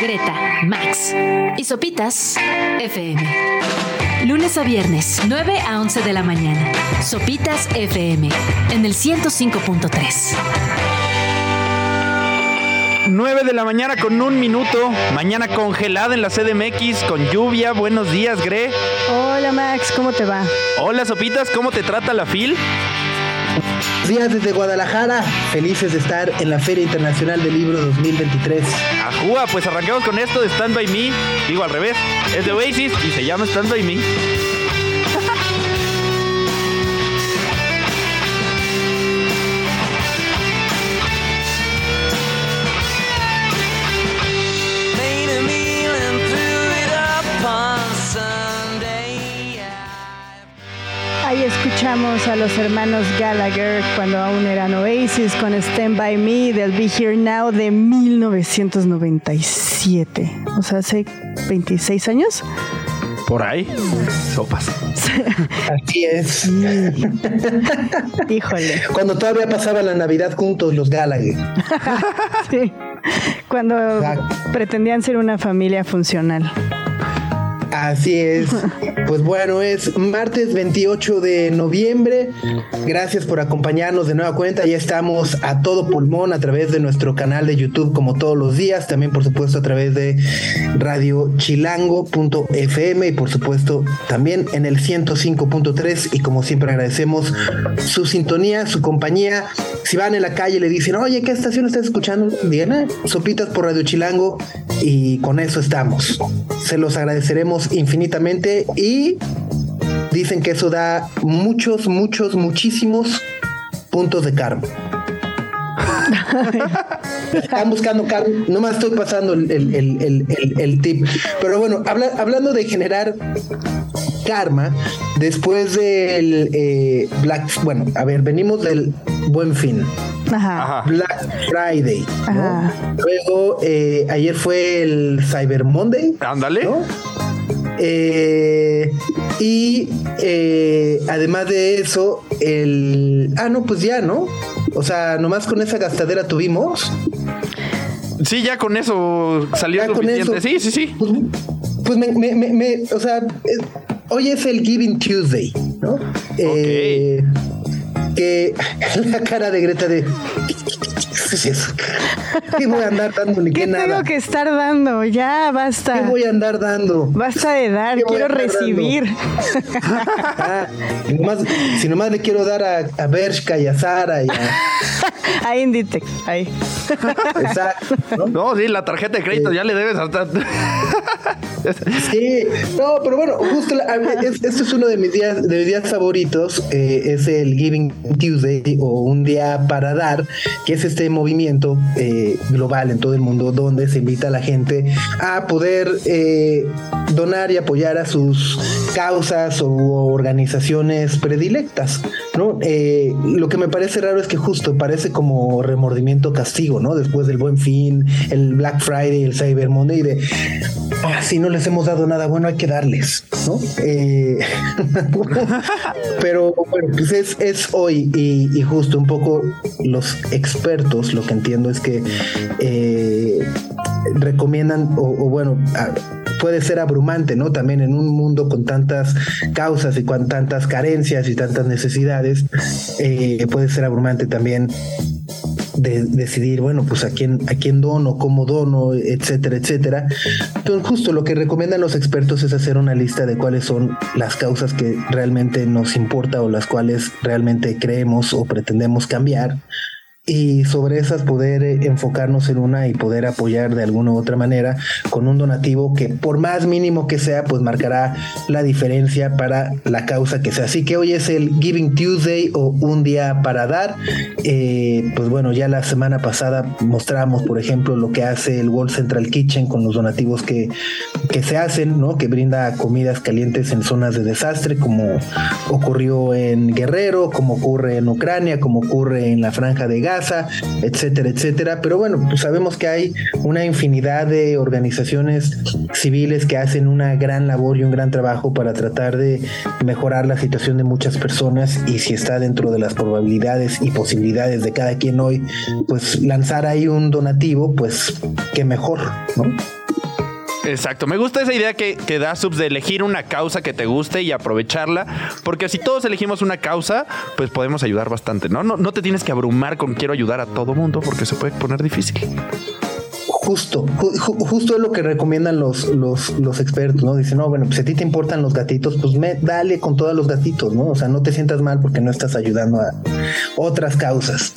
Greta, Max y Sopitas FM. Lunes a viernes, 9 a 11 de la mañana. Sopitas FM en el 105.3. 9 de la mañana con un minuto. Mañana congelada en la CDMX con lluvia. Buenos días, Gre. Hola Max, ¿cómo te va? Hola, Sopitas, ¿cómo te trata la FIL? Días desde Guadalajara, felices de estar en la Feria Internacional del Libro 2023. Ajúa, pues arranquemos con esto de Stand By Me. Digo al revés, es de Oasis y se llama Stand By Me. Escuchamos a los hermanos Gallagher cuando aún eran Oasis con Stand By Me del Be Here Now de 1997. O sea, hace 26 años. Por ahí, sopas. Así es. Híjole. Cuando todavía pasaba la Navidad juntos los Gallagher. sí. Cuando pretendían ser una familia funcional. Así es. Pues bueno, es martes 28 de noviembre. Gracias por acompañarnos de nueva cuenta. Ya estamos a todo pulmón a través de nuestro canal de YouTube como todos los días. También por supuesto a través de radiochilango.fm y por supuesto también en el 105.3 y como siempre agradecemos su sintonía, su compañía. Si van en la calle y le dicen, oye, ¿qué estación estás escuchando? Diana, sopitas por Radio Chilango y con eso estamos. Se los agradeceremos infinitamente y dicen que eso da muchos, muchos, muchísimos puntos de karma. Están buscando karma, nomás estoy pasando el, el, el, el tip. Pero bueno, habla, hablando de generar karma, después del eh, Black, bueno, a ver, venimos del Buen Fin. Ajá. Black Friday. ¿no? Ajá. Luego, eh, ayer fue el Cyber Monday. Ándale. ¿no? Eh, y eh, además de eso, el. Ah, no, pues ya, ¿no? O sea, nomás con esa gastadera tuvimos. Sí, ya con eso salió Ya con suficiente. eso. Sí, sí, sí. Pues, pues me, me- me- me- o sea, eh, hoy es el Giving Tuesday, ¿no? Eh, que la cara de Greta de. ¿Qué es eso? ¿Qué voy a andar dando ni qué, ¿Qué nada? tengo que estar dando? Ya, ¿Qué basta. voy a andar dando? Basta de dar, ¿Qué quiero recibir. Ah, nomás- si nomás le quiero dar a, a Bershka y a Sara y a. Ahí ahí. Exacto, ¿no? No, sí, la tarjeta de crédito ya le debes hasta. Sí, no, pero bueno, justo la- es- este es uno de mis días, de mis días favoritos, eh, es el Giving Tuesday o un día para dar, que es este movimiento eh, global en todo el mundo donde se invita a la gente a poder eh, donar y apoyar a sus causas o organizaciones predilectas, ¿no? Eh, lo que me parece raro es que justo parece como remordimiento castigo, ¿no? Después del Buen Fin, el Black Friday, el Cyber Monday, de ah, si no les hemos dado nada bueno, hay que darles, ¿no? Pero bueno, pues es, hoy y justo un poco los expertos, lo que entiendo es que eh, recomiendan, o, bueno, puede ser abrumante, ¿no? También en un mundo con tantas causas y con tantas carencias y tantas necesidades, eh, puede ser abrumante también de decidir, bueno, pues a quién, a quién dono, cómo dono, etcétera, etcétera. Entonces, justo lo que recomiendan los expertos es hacer una lista de cuáles son las causas que realmente nos importa o las cuales realmente creemos o pretendemos cambiar. Y sobre esas poder eh, enfocarnos en una y poder apoyar de alguna u otra manera con un donativo que por más mínimo que sea, pues marcará la diferencia para la causa que sea. Así que hoy es el Giving Tuesday o un día para dar. Eh, pues bueno, ya la semana pasada mostramos, por ejemplo, lo que hace el World Central Kitchen con los donativos que, que se hacen, ¿no? Que brinda comidas calientes en zonas de desastre, como ocurrió en Guerrero, como ocurre en Ucrania, como ocurre en la Franja de Gaza etcétera, etcétera. Pero bueno, pues sabemos que hay una infinidad de organizaciones civiles que hacen una gran labor y un gran trabajo para tratar de mejorar la situación de muchas personas y si está dentro de las probabilidades y posibilidades de cada quien hoy, pues lanzar ahí un donativo, pues qué mejor, ¿no? Exacto, me gusta esa idea que, que da Subs de elegir una causa que te guste y aprovecharla, porque si todos elegimos una causa, pues podemos ayudar bastante, ¿no? No, no te tienes que abrumar con quiero ayudar a todo mundo, porque se puede poner difícil. Justo, justo es lo que recomiendan los, los, los, expertos, ¿no? Dicen, no, bueno, pues si a ti te importan los gatitos, pues me, dale con todos los gatitos, ¿no? O sea, no te sientas mal porque no estás ayudando a otras causas.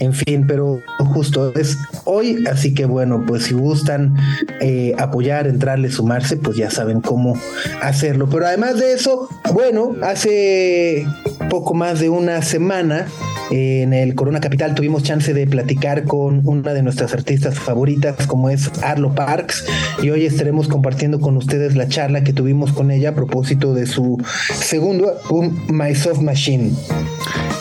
En fin, pero justo es hoy, así que bueno, pues si gustan eh, apoyar, entrarle, sumarse, pues ya saben cómo hacerlo. Pero además de eso, bueno, hace poco más de una semana en el Corona Capital tuvimos chance de platicar con una de nuestras artistas favoritas, como es Arlo Parks, y hoy estaremos compartiendo con ustedes la charla que tuvimos con ella a propósito de su segundo álbum, My Soft Machine.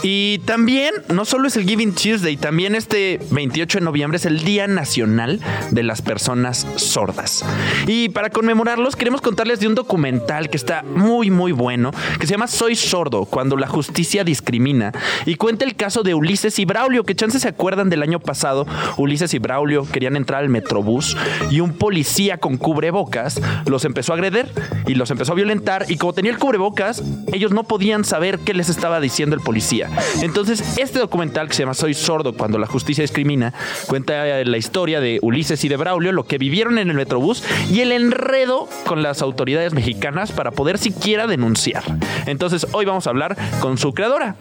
Y también, no solo es el Giving Tuesday, también este 28 de noviembre es el Día Nacional de las Personas Sordas. Y para conmemorarlos, queremos contarles de un documental que está muy, muy bueno, que se llama Soy Sordo, cuando la justicia discrimina, y cuenta el caso de Ulises y Braulio, que chances se acuerdan del año pasado, Ulises y Braulio querían entrar al metrobús y un policía con cubrebocas los empezó a agreder y los empezó a violentar, y como tenía el cubrebocas, ellos no podían saber qué les estaba diciendo el policía. Entonces, este documental que se llama Soy sordo cuando la justicia discrimina, cuenta la historia de Ulises y de Braulio, lo que vivieron en el Metrobús y el enredo con las autoridades mexicanas para poder siquiera denunciar. Entonces, hoy vamos a hablar con su creadora,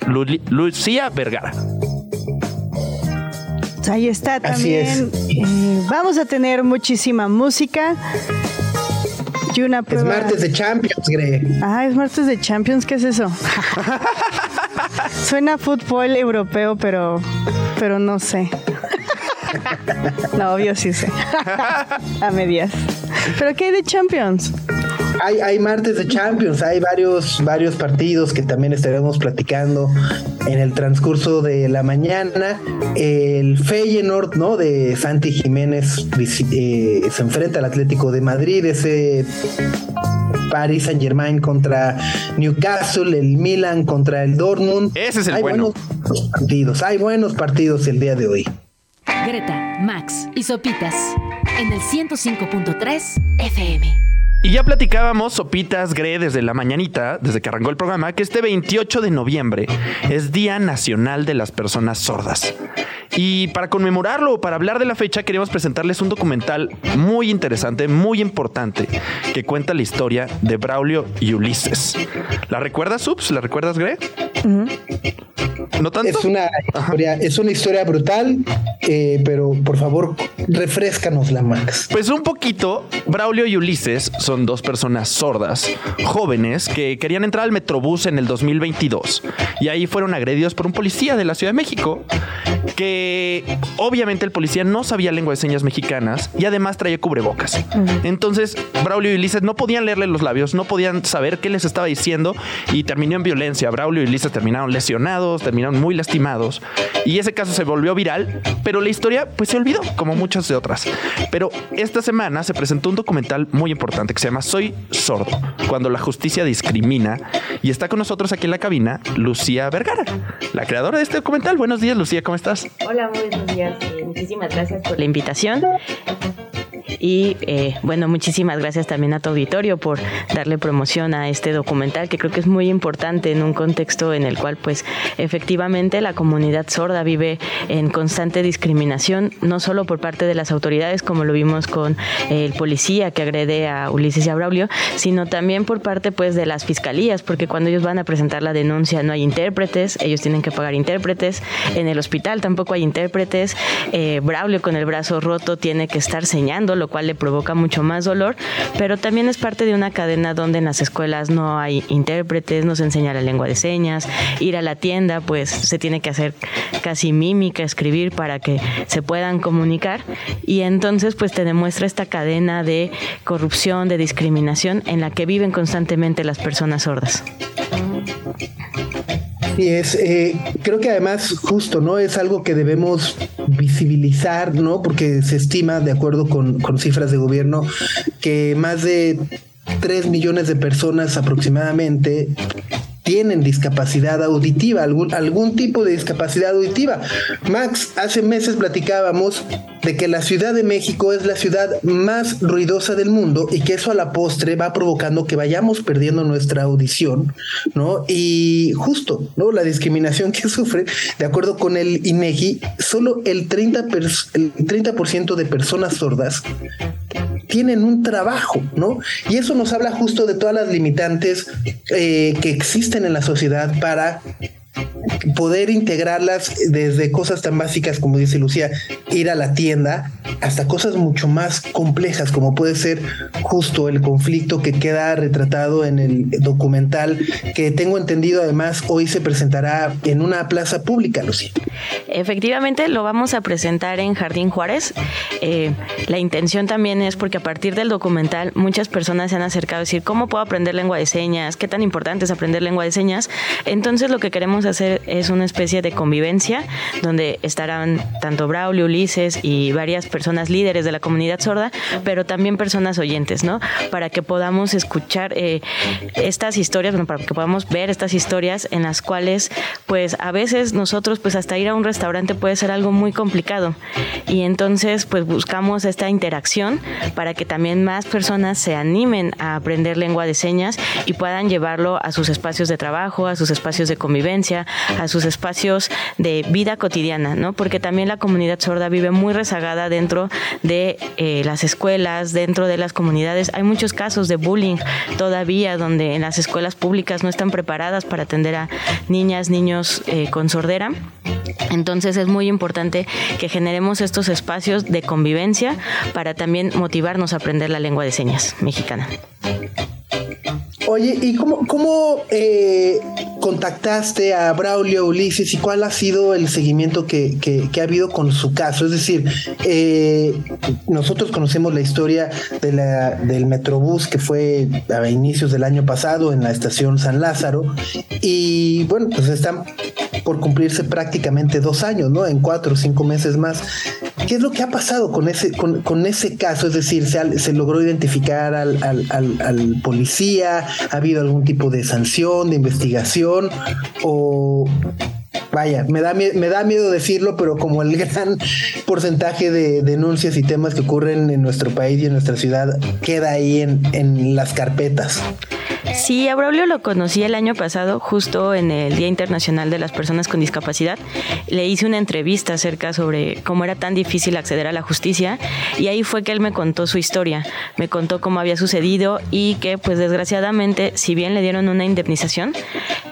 Lucía Vergara. Ahí está también. Eh, vamos a tener muchísima música. Y una Es martes de Champions, Greg. Ah, es martes de Champions, ¿qué es eso? Suena fútbol europeo, pero, pero no sé. No, obvio sí sé. A medias. ¿Pero qué hay de Champions? Hay, hay martes de Champions, hay varios, varios partidos que también estaremos platicando en el transcurso de la mañana. El Feyenoord, ¿no? De Santi Jiménez eh, se enfrenta al Atlético de Madrid, ese Paris Saint Germain contra Newcastle, el Milan contra el Dortmund. Ese es el hay bueno. buenos partidos, hay buenos partidos el día de hoy. Greta, Max y Sopitas en el 105.3 FM. Y ya platicábamos, Sopitas Gre, desde la mañanita, desde que arrancó el programa, que este 28 de noviembre es Día Nacional de las Personas Sordas. Y para conmemorarlo, para hablar de la fecha, queríamos presentarles un documental muy interesante, muy importante, que cuenta la historia de Braulio y Ulises. ¿La recuerdas, Subs? ¿La recuerdas, Gre? ¿No tanto? Es una historia, es una historia brutal, eh, pero por favor, refrescanosla, Max. Pues un poquito, Braulio y Ulises son dos personas sordas, jóvenes, que querían entrar al Metrobús en el 2022. Y ahí fueron agredidos por un policía de la Ciudad de México, que obviamente el policía no sabía lengua de señas mexicanas y además traía cubrebocas. Entonces, Braulio y Ulises no podían leerle los labios, no podían saber qué les estaba diciendo y terminó en violencia. Braulio y Ulises terminaron lesionados, terminaron muy lastimados y ese caso se volvió viral, pero la historia pues se olvidó, como muchas de otras. Pero esta semana se presentó un documental muy importante que se llama Soy sordo, cuando la justicia discrimina y está con nosotros aquí en la cabina Lucía Vergara, la creadora de este documental. Buenos días, Lucía, ¿cómo estás? Hola, muy buenos días. Muchísimas gracias por la invitación. Y eh, bueno, muchísimas gracias también a tu auditorio por darle promoción a este documental que creo que es muy importante en un contexto en el cual pues efectivamente la comunidad sorda vive en constante discriminación, no solo por parte de las autoridades como lo vimos con el policía que agrede a Ulises y a Braulio, sino también por parte pues de las fiscalías, porque cuando ellos van a presentar la denuncia no hay intérpretes, ellos tienen que pagar intérpretes, en el hospital tampoco hay intérpretes, eh, Braulio con el brazo roto tiene que estar señando lo cual le provoca mucho más dolor, pero también es parte de una cadena donde en las escuelas no hay intérpretes, no se enseña la lengua de señas, ir a la tienda pues se tiene que hacer casi mímica, escribir para que se puedan comunicar y entonces pues te demuestra esta cadena de corrupción, de discriminación en la que viven constantemente las personas sordas. Y es, eh, creo que además justo, ¿no? Es algo que debemos visibilizar, ¿no? Porque se estima, de acuerdo con, con cifras de gobierno, que más de 3 millones de personas aproximadamente tienen discapacidad auditiva, algún, algún tipo de discapacidad auditiva. Max, hace meses platicábamos de que la Ciudad de México es la ciudad más ruidosa del mundo y que eso a la postre va provocando que vayamos perdiendo nuestra audición, ¿no? Y justo, ¿no? La discriminación que sufre, de acuerdo con el INEGI, solo el 30%, el 30 de personas sordas tienen un trabajo, ¿no? Y eso nos habla justo de todas las limitantes eh, que existen en la sociedad para poder integrarlas desde cosas tan básicas como dice Lucía, ir a la tienda, hasta cosas mucho más complejas como puede ser justo el conflicto que queda retratado en el documental que tengo entendido además hoy se presentará en una plaza pública, Lucía. Efectivamente, lo vamos a presentar en Jardín Juárez. Eh, la intención también es porque a partir del documental muchas personas se han acercado a decir, ¿cómo puedo aprender lengua de señas? ¿Qué tan importante es aprender lengua de señas? Entonces lo que queremos hacer es una especie de convivencia donde estarán tanto Braulio, Ulises y varias personas líderes de la comunidad sorda, pero también personas oyentes, ¿no? Para que podamos escuchar eh, estas historias, bueno, para que podamos ver estas historias en las cuales, pues a veces nosotros, pues hasta ir a un restaurante puede ser algo muy complicado. Y entonces, pues buscamos esta interacción para que también más personas se animen a aprender lengua de señas y puedan llevarlo a sus espacios de trabajo, a sus espacios de convivencia, a sus espacios de vida cotidiana, ¿no? Porque también la comunidad sorda vive muy rezagada dentro de eh, las escuelas, dentro de las comunidades. Hay muchos casos de bullying todavía donde en las escuelas públicas no están preparadas para atender a niñas, niños eh, con sordera. Entonces es muy importante que generemos estos espacios de convivencia para también motivarnos a aprender la lengua de señas mexicana. Oye, ¿y cómo, cómo eh, contactaste a Braulio Ulises y cuál ha sido el seguimiento que, ha habido con su caso? Es decir, eh, nosotros conocemos la historia de la, del Metrobús que fue a inicios del año pasado en la estación San Lázaro y bueno, pues están por cumplirse prácticamente dos años, ¿no? En cuatro o cinco meses más. ¿Qué es lo que ha pasado con ese, con, ese caso? Es decir, ¿se, se logró identificar al, al, policía? ¿Ha habido algún tipo de sanción, de investigación? ¿O vaya, me da, me da miedo decirlo, pero como el gran porcentaje de denuncias y temas que ocurren en nuestro país y en nuestra ciudad queda ahí en, en las carpetas. Sí, a Braulio lo conocí el año pasado, justo en el Día Internacional de las Personas con Discapacidad. Le hice una entrevista acerca sobre cómo era tan difícil acceder a la justicia y ahí fue que él me contó su historia, me contó cómo había sucedido y que pues desgraciadamente, si bien le dieron una indemnización,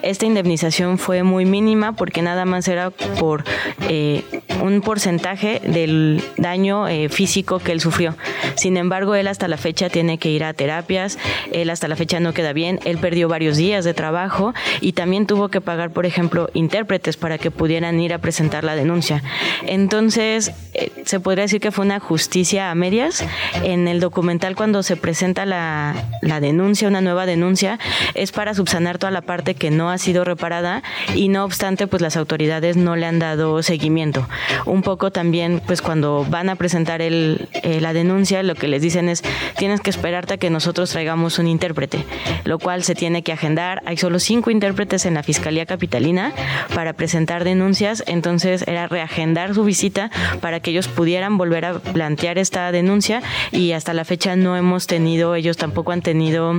esta indemnización fue muy mínima porque nada más era por eh, un porcentaje del daño eh, físico que él sufrió. Sin embargo, él hasta la fecha tiene que ir a terapias, él hasta la fecha no queda bien, él perdió varios días de trabajo y también tuvo que pagar, por ejemplo, intérpretes para que pudieran ir a presentar la denuncia. Entonces, eh, se podría decir que fue una justicia a medias. En el documental, cuando se presenta la, la denuncia, una nueva denuncia, es para subsanar toda la parte que no ha sido reparada y no obstante, pues las autoridades no le han dado seguimiento. Un poco también, pues cuando van a presentar el, eh, la denuncia, lo que les dicen es, tienes que esperarte a que nosotros traigamos un intérprete lo cual se tiene que agendar. Hay solo cinco intérpretes en la Fiscalía Capitalina para presentar denuncias, entonces era reagendar su visita para que ellos pudieran volver a plantear esta denuncia y hasta la fecha no hemos tenido, ellos tampoco han tenido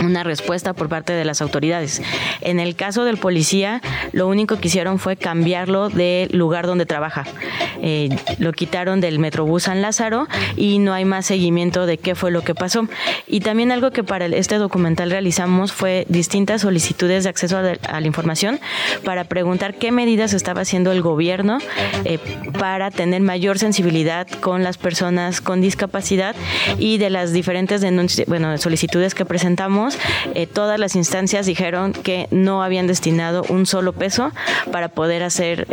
una respuesta por parte de las autoridades. En el caso del policía, lo único que hicieron fue cambiarlo del lugar donde trabaja. Eh, lo quitaron del Metrobús San Lázaro y no hay más seguimiento de qué fue lo que pasó. Y también algo que para este documental realizamos fue distintas solicitudes de acceso a, la información para preguntar qué medidas estaba haciendo el gobierno eh, para tener mayor sensibilidad con las personas con discapacidad y de las diferentes denuncias, bueno, solicitudes que presentamos eh, todas las instancias dijeron que no habían destinado un solo peso para poder hacer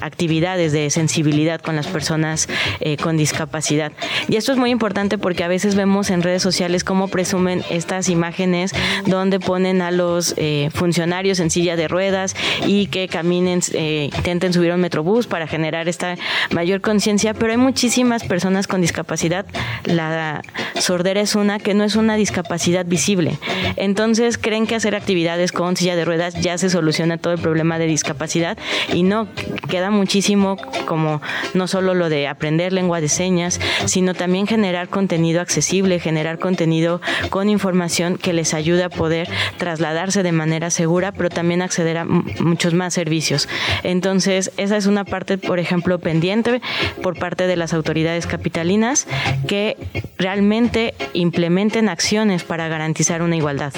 actividades de sensibilidad con las personas eh, con discapacidad. Y esto es muy importante porque a veces vemos en redes sociales cómo presumen estas imágenes donde ponen a los funcionarios en silla de ruedas y que caminen, intenten subir un metrobús para generar esta mayor conciencia, pero hay muchísimas personas con discapacidad. La sordera es una que no es una discapacidad visible. Entonces creen que hacer actividades con silla de ruedas ya se soluciona todo el problema de discapacidad y no queda muchísimo como no solo lo de aprender lengua de señas, sino también generar contenido accesible, generar contenido con información que les ayude a poder trasladarse de manera segura, pero también acceder a muchos más servicios. Entonces, esa es una parte, por ejemplo, pendiente por parte de las autoridades capitalinas que realmente implementen acciones para garantizar una igualdad. Ah,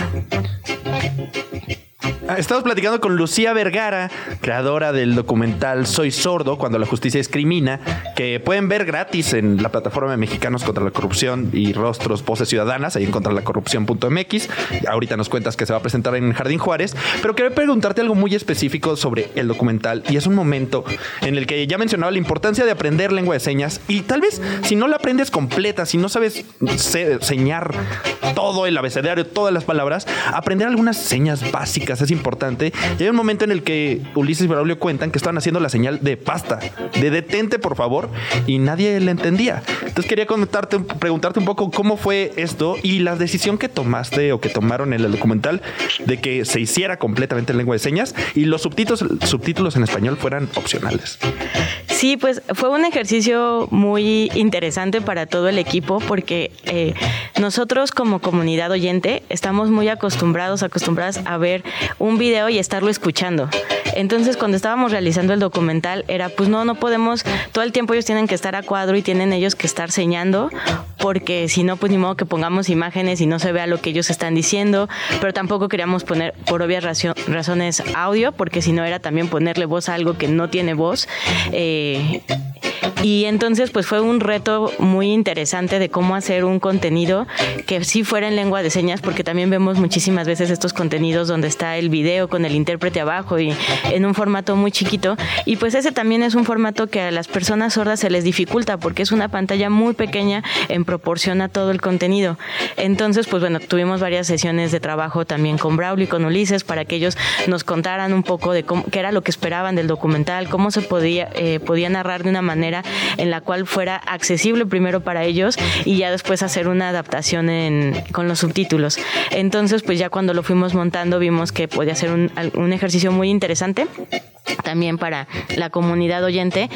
estamos platicando con Lucía Vergara, creadora del documental Soy Sordo, cuando la justicia discrimina, que pueden ver gratis en la plataforma de Mexicanos contra la Corrupción y Rostros Voces Ciudadanas, ahí en contralacorrupción.mx. Ahorita nos cuentas que se va a presentar en Jardín Juárez, pero quiero preguntarte algo muy específico sobre el documental y es un momento en el que ya mencionaba la importancia de aprender lengua de señas y tal vez si no la aprendes completa, si no sabes señar todo el abecedario, todas las palabras, aprender algunas señas básicas es importante. Y hay un momento en el que Ulises y Braulio cuentan que estaban haciendo la señal de pasta, de detente, por favor, y nadie le entendía. Entonces quería comentarte, preguntarte un poco cómo fue esto y la decisión que tomaste o que tomaron en el documental de que se hiciera completamente en lengua de señas y los subtítulos, subtítulos en español fueran opcionales. Sí, pues fue un ejercicio muy interesante para todo el equipo porque eh, nosotros como comunidad oyente estamos muy acostumbrados, acostumbradas a ver un video y estarlo escuchando. Entonces, cuando estábamos realizando el documental, era pues no, no podemos, todo el tiempo ellos tienen que estar a cuadro y tienen ellos que estar señando, porque si no, pues ni modo que pongamos imágenes y no se vea lo que ellos están diciendo, pero tampoco queríamos poner, por obvias razones, audio, porque si no era también ponerle voz a algo que no tiene voz. Eh, y entonces pues fue un reto muy interesante de cómo hacer un contenido que sí fuera en lengua de señas, porque también vemos muchísimas veces estos contenidos donde está el video con el intérprete abajo y en un formato muy chiquito. Y pues ese también es un formato que a las personas sordas se les dificulta porque es una pantalla muy pequeña en proporción a todo el contenido. Entonces pues bueno, tuvimos varias sesiones de trabajo también con Braulio y con Ulises para que ellos nos contaran un poco de cómo, qué era lo que esperaban del documental, cómo se podía, eh, podía narrar de una manera en la cual fuera accesible primero para ellos y ya después hacer una adaptación con los subtítulos. Entonces, pues ya cuando lo fuimos montando vimos que podía ser un, un ejercicio muy interesante también para la comunidad oyente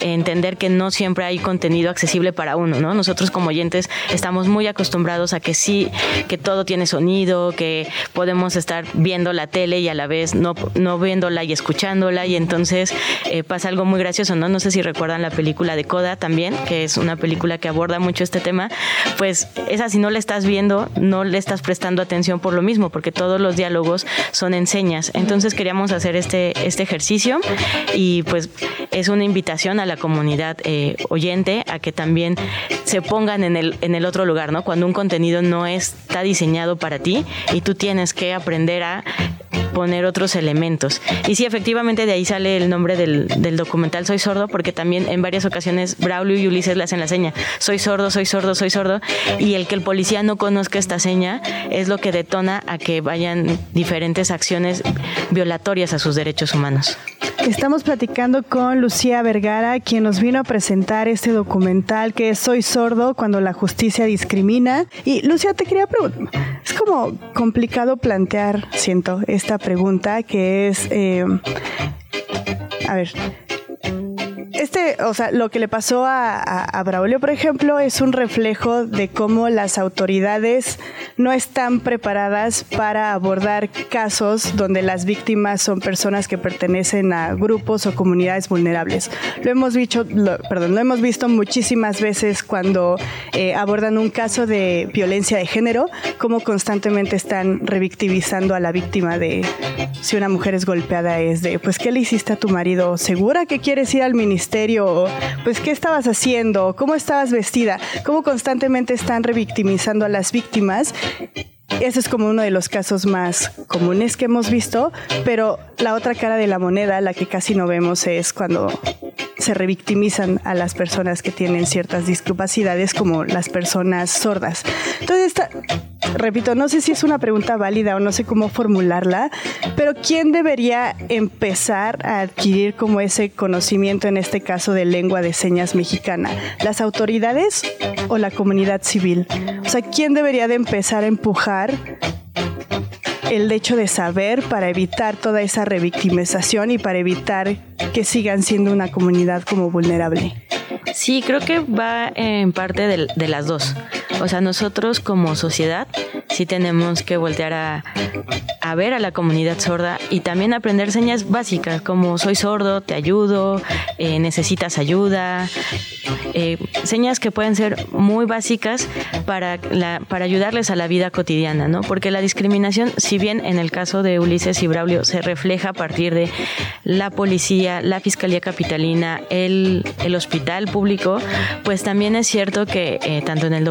entender que no siempre hay contenido accesible para uno, ¿no? Nosotros como oyentes estamos muy acostumbrados a que sí, que todo tiene sonido, que podemos estar viendo la tele y a la vez no, no viéndola y escuchándola y entonces eh, pasa algo muy gracioso, ¿no? No sé si recuerdan la película de Coda también, que es una película que aborda mucho este tema, pues esa si no la estás viendo, no le estás prestando atención por lo mismo, porque todos los diálogos son enseñas. Entonces queríamos hacer este, este ejercicio y pues es una invitación a la comunidad eh, oyente a que también se pongan en el, en el otro lugar, ¿no? Cuando un contenido no está diseñado para ti y tú tienes que aprender a poner otros elementos. Y sí, efectivamente de ahí sale el nombre del, del, documental Soy Sordo, porque también en varias ocasiones Braulio y Ulises le hacen la seña, soy sordo, soy sordo, soy sordo, y el que el policía no conozca esta seña es lo que detona a que vayan diferentes acciones violatorias a sus derechos humanos. Estamos platicando con Lucía Vergara, quien nos vino a presentar este documental que es Soy sordo cuando la justicia discrimina. Y Lucía, te quería preguntar, es como complicado plantear, siento, esta pregunta que es, eh, a ver, o sea, lo que le pasó a, a, Braulio, por ejemplo, es un reflejo de cómo las autoridades no están preparadas para abordar casos donde las víctimas son personas que pertenecen a grupos o comunidades vulnerables. Lo hemos visto, perdón, lo hemos visto muchísimas veces cuando eh, abordan un caso de violencia de género, cómo constantemente están revictimizando a la víctima de si una mujer es golpeada es de, pues, ¿qué le hiciste a tu marido? ¿Segura que quieres ir al ministerio? Pues qué estabas haciendo, cómo estabas vestida, cómo constantemente están revictimizando a las víctimas ese es como uno de los casos más comunes que hemos visto, pero la otra cara de la moneda, la que casi no vemos, es cuando se revictimizan a las personas que tienen ciertas discapacidades como las personas sordas. Entonces, esta, repito, no sé si es una pregunta válida o no sé cómo formularla, pero ¿quién debería empezar a adquirir como ese conocimiento en este caso de lengua de señas mexicana? ¿Las autoridades o la comunidad civil? O sea, ¿quién debería de empezar a empujar el hecho de saber para evitar toda esa revictimización y para evitar que sigan siendo una comunidad como vulnerable. Sí, creo que va en parte de, de las dos. O sea, nosotros como sociedad sí tenemos que voltear a, a, ver a la comunidad sorda y también aprender señas básicas como soy sordo, te ayudo, eh, necesitas ayuda, eh, señas que pueden ser muy básicas para, la, para ayudarles a la vida cotidiana, ¿no? Porque la discriminación, si bien en el caso de Ulises y Braulio se refleja a partir de la policía, la Fiscalía Capitalina, el, el hospital público, pues también es cierto que eh, tanto en el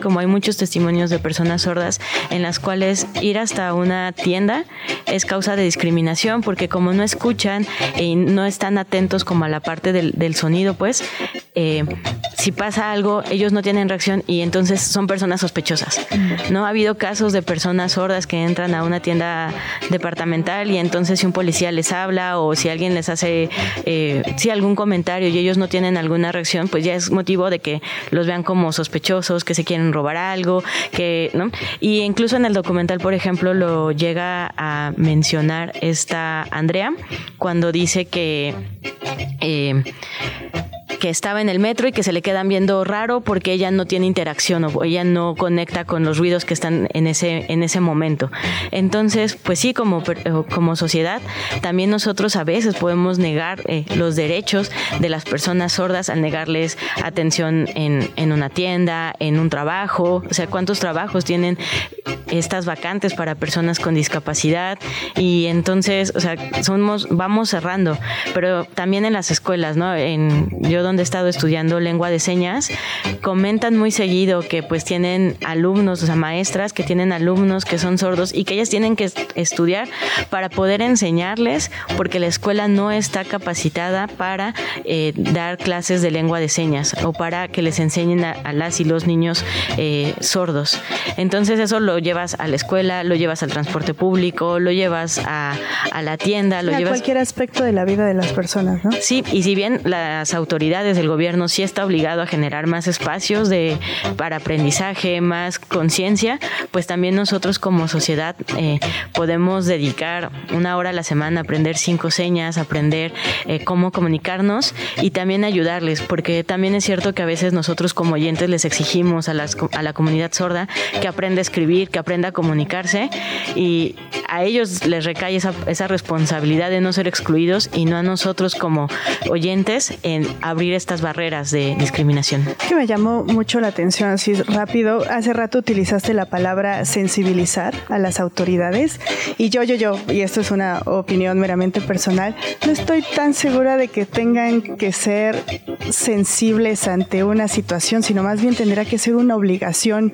como hay muchos testimonios de personas sordas en las cuales ir hasta una tienda es causa de discriminación porque como no escuchan y no están atentos como a la parte del, del sonido, pues eh, si pasa algo, ellos no tienen reacción y entonces son personas sospechosas. No ha habido casos de personas sordas que entran a una tienda departamental y entonces si un policía les habla o si alguien les hace eh, si algún comentario y ellos no tienen alguna reacción, pues ya es motivo de que los vean como sospechosos, que se quieren robar algo, que, ¿no? Y incluso en el documental, por ejemplo, lo llega a mencionar esta Andrea cuando dice que eh, que estaba en el metro y que se le quedan viendo raro porque ella no tiene interacción o ella no conecta con los ruidos que están en ese, en ese momento. Entonces, pues sí, como, como sociedad, también nosotros a veces podemos negar eh, los derechos de las personas sordas al negarles atención en, en una tienda, en un trabajo, o sea, cuántos trabajos tienen estas vacantes para personas con discapacidad y entonces, o sea, somos, vamos cerrando, pero también en las escuelas, ¿no? En, yo donde he estado estudiando lengua de señas, comentan muy seguido que pues tienen alumnos, o sea, maestras que tienen alumnos que son sordos y que ellas tienen que estudiar para poder enseñarles porque la escuela no está capacitada para eh, dar clases de lengua de señas o para que les enseñen a, las y los niños eh, sordos. Entonces eso lo llevas a la escuela, lo llevas al transporte público, lo llevas a, a la tienda, lo a llevas... cualquier aspecto de la vida de las personas, ¿no? Sí, y si bien las autoridades del gobierno sí está obligado a generar más espacios de, para aprendizaje, más conciencia, pues también nosotros como sociedad eh, podemos dedicar una hora a la semana a aprender cinco señas, aprender eh, cómo comunicarnos y también ayudarles, porque también es cierto que a veces nosotros como oyentes les exigimos a, las, a la comunidad sorda que aprenda a escribir, que aprenda a comunicarse y a ellos les recae esa, esa responsabilidad de no ser excluidos y no a nosotros como oyentes en abrir estas barreras de discriminación. Que me llamó mucho la atención, así rápido. Hace rato utilizaste la palabra sensibilizar a las autoridades y yo, yo, yo, y esto es una opinión meramente personal, no estoy tan segura de que tengan que ser sensibles ante una situación, sino más bien tendrá que ser una obligación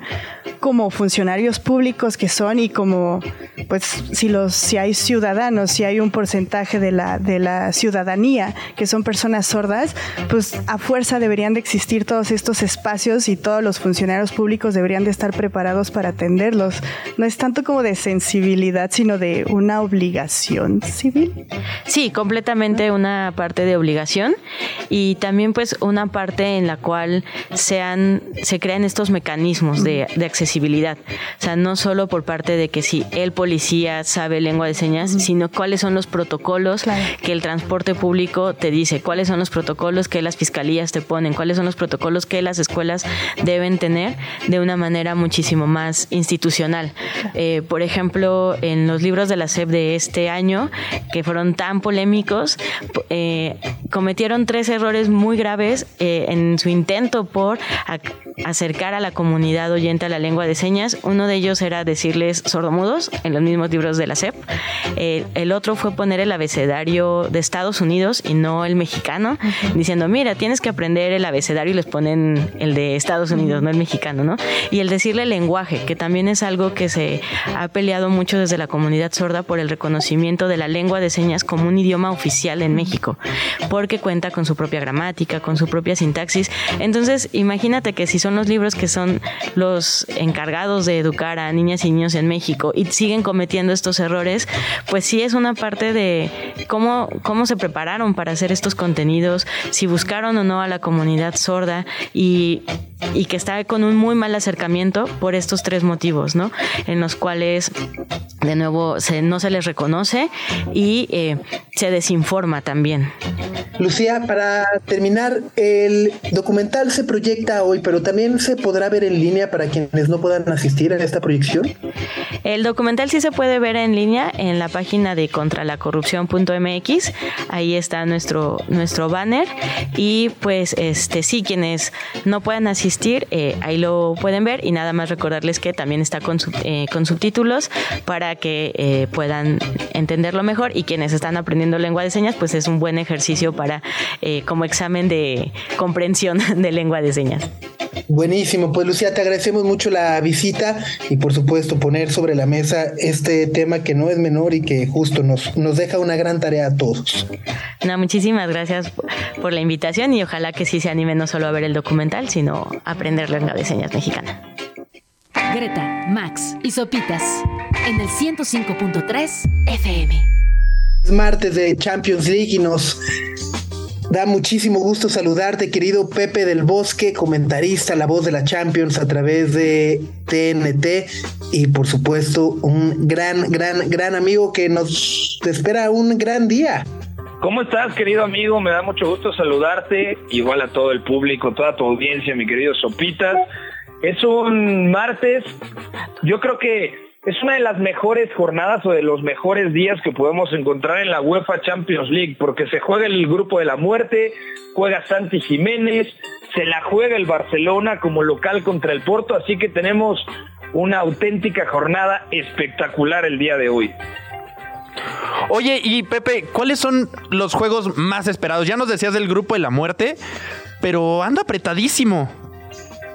como funcionarios públicos que son y como pues si los si hay ciudadanos, si hay un porcentaje de la de la ciudadanía que son personas sordas, pues a fuerza deberían de existir todos estos espacios y todos los funcionarios públicos deberían de estar preparados para atenderlos. No es tanto como de sensibilidad, sino de una obligación civil. Sí, completamente una parte de obligación y también pues una parte en la cual sean, se crean estos mecanismos de, de accesibilidad. O sea, no solo por parte de que si el policía sabe lengua de señas, sino cuáles son los protocolos que el transporte público te dice, cuáles son los protocolos que las fiscalías te ponen, cuáles son los protocolos que las escuelas deben tener de una manera muchísimo más institucional. Eh, por ejemplo, en los libros de la SEP de este año, que fueron tan polémicos, eh, cometieron tres errores muy graves eh, en su intento por acercar a la comunidad oyente a la lengua de señas. Uno de ellos era decirles sordomudos en los mismos libros de la SEP. Eh, el otro fue poner el abecedario de Estados Unidos y no el mexicano, diciendo, mira, tienes que aprender el abecedario y les ponen el de Estados Unidos, no el mexicano, ¿no? Y el decirle lenguaje, que también es algo que se ha peleado mucho desde la comunidad sorda por el reconocimiento de la lengua de señas como un idioma oficial en México, porque cuenta con su propia gramática, con su propia sintaxis. Entonces, imagínate que si son los libros que son los encargados de educar a niñas y niños en México y siguen cometiendo estos errores, pues sí es una parte de cómo, cómo se prepararon para hacer estos contenidos, si buscaron o no a la comunidad sorda y, y que está con un muy mal acercamiento por estos tres motivos, ¿no? En los cuales, de nuevo, se, no se les reconoce y eh, se desinforma también. Lucía, para terminar, el documental se proyecta hoy, pero también se podrá ver en línea para quienes no puedan asistir a esta proyección. El documental sí se puede ver en línea en la página de contralacorrupción.mx. Ahí está nuestro, nuestro banner. Y pues este sí, quienes no puedan asistir, eh, ahí lo pueden ver. Y nada más recordarles que también está con, eh, con subtítulos para que eh, puedan entenderlo mejor. Y quienes están aprendiendo lengua de señas, pues es un buen ejercicio para como examen de comprensión de lengua de señas. Buenísimo, pues Lucía, te agradecemos mucho la visita y por supuesto poner sobre la mesa este tema que no es menor y que justo nos, nos deja una gran tarea a todos. No, muchísimas gracias por la invitación y ojalá que sí se anime no solo a ver el documental, sino aprender lengua de señas mexicana. Greta, Max y Sopitas en el 105.3 FM. Es martes de Champions League y nos Da muchísimo gusto saludarte, querido Pepe del Bosque, comentarista, la voz de la Champions a través de TNT y por supuesto un gran, gran, gran amigo que nos espera un gran día. ¿Cómo estás, querido amigo? Me da mucho gusto saludarte, igual a todo el público, toda tu audiencia, mi querido Sopitas. Es un martes, yo creo que es una de las mejores jornadas o de los mejores días que podemos encontrar en la UEFA Champions League, porque se juega el grupo de la muerte, juega Santi Jiménez, se la juega el Barcelona como local contra el Porto, así que tenemos una auténtica jornada espectacular el día de hoy. Oye, y Pepe, ¿cuáles son los juegos más esperados? Ya nos decías del grupo de la muerte, pero anda apretadísimo.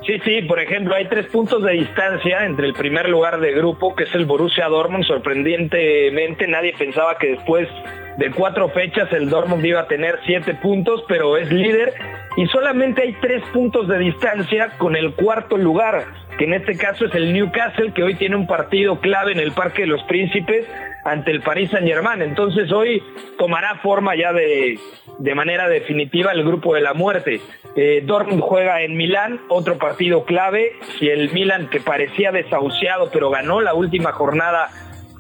Sí, sí, por ejemplo, hay tres puntos de distancia entre el primer lugar de grupo, que es el Borussia Dortmund. Sorprendentemente, nadie pensaba que después de cuatro fechas el Dortmund iba a tener siete puntos, pero es líder. Y solamente hay tres puntos de distancia con el cuarto lugar, que en este caso es el Newcastle, que hoy tiene un partido clave en el Parque de los Príncipes ante el Paris Saint Germain. Entonces hoy tomará forma ya de, de manera definitiva el grupo de la muerte. Eh, Dortmund juega en Milán, otro partido clave. Si el Milan, que parecía desahuciado, pero ganó la última jornada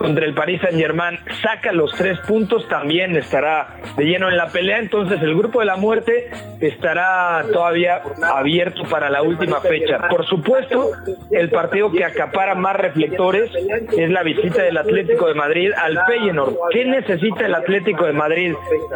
contra el Paris Saint Germain saca los tres puntos, también estará de lleno en la pelea. Entonces el grupo de la muerte estará todavía abierto para la última fecha. Por supuesto, el partido que acapara más reflectores es la visita del Atlético de Madrid al Feyenoord. ¿Qué necesita el Atlético de Madrid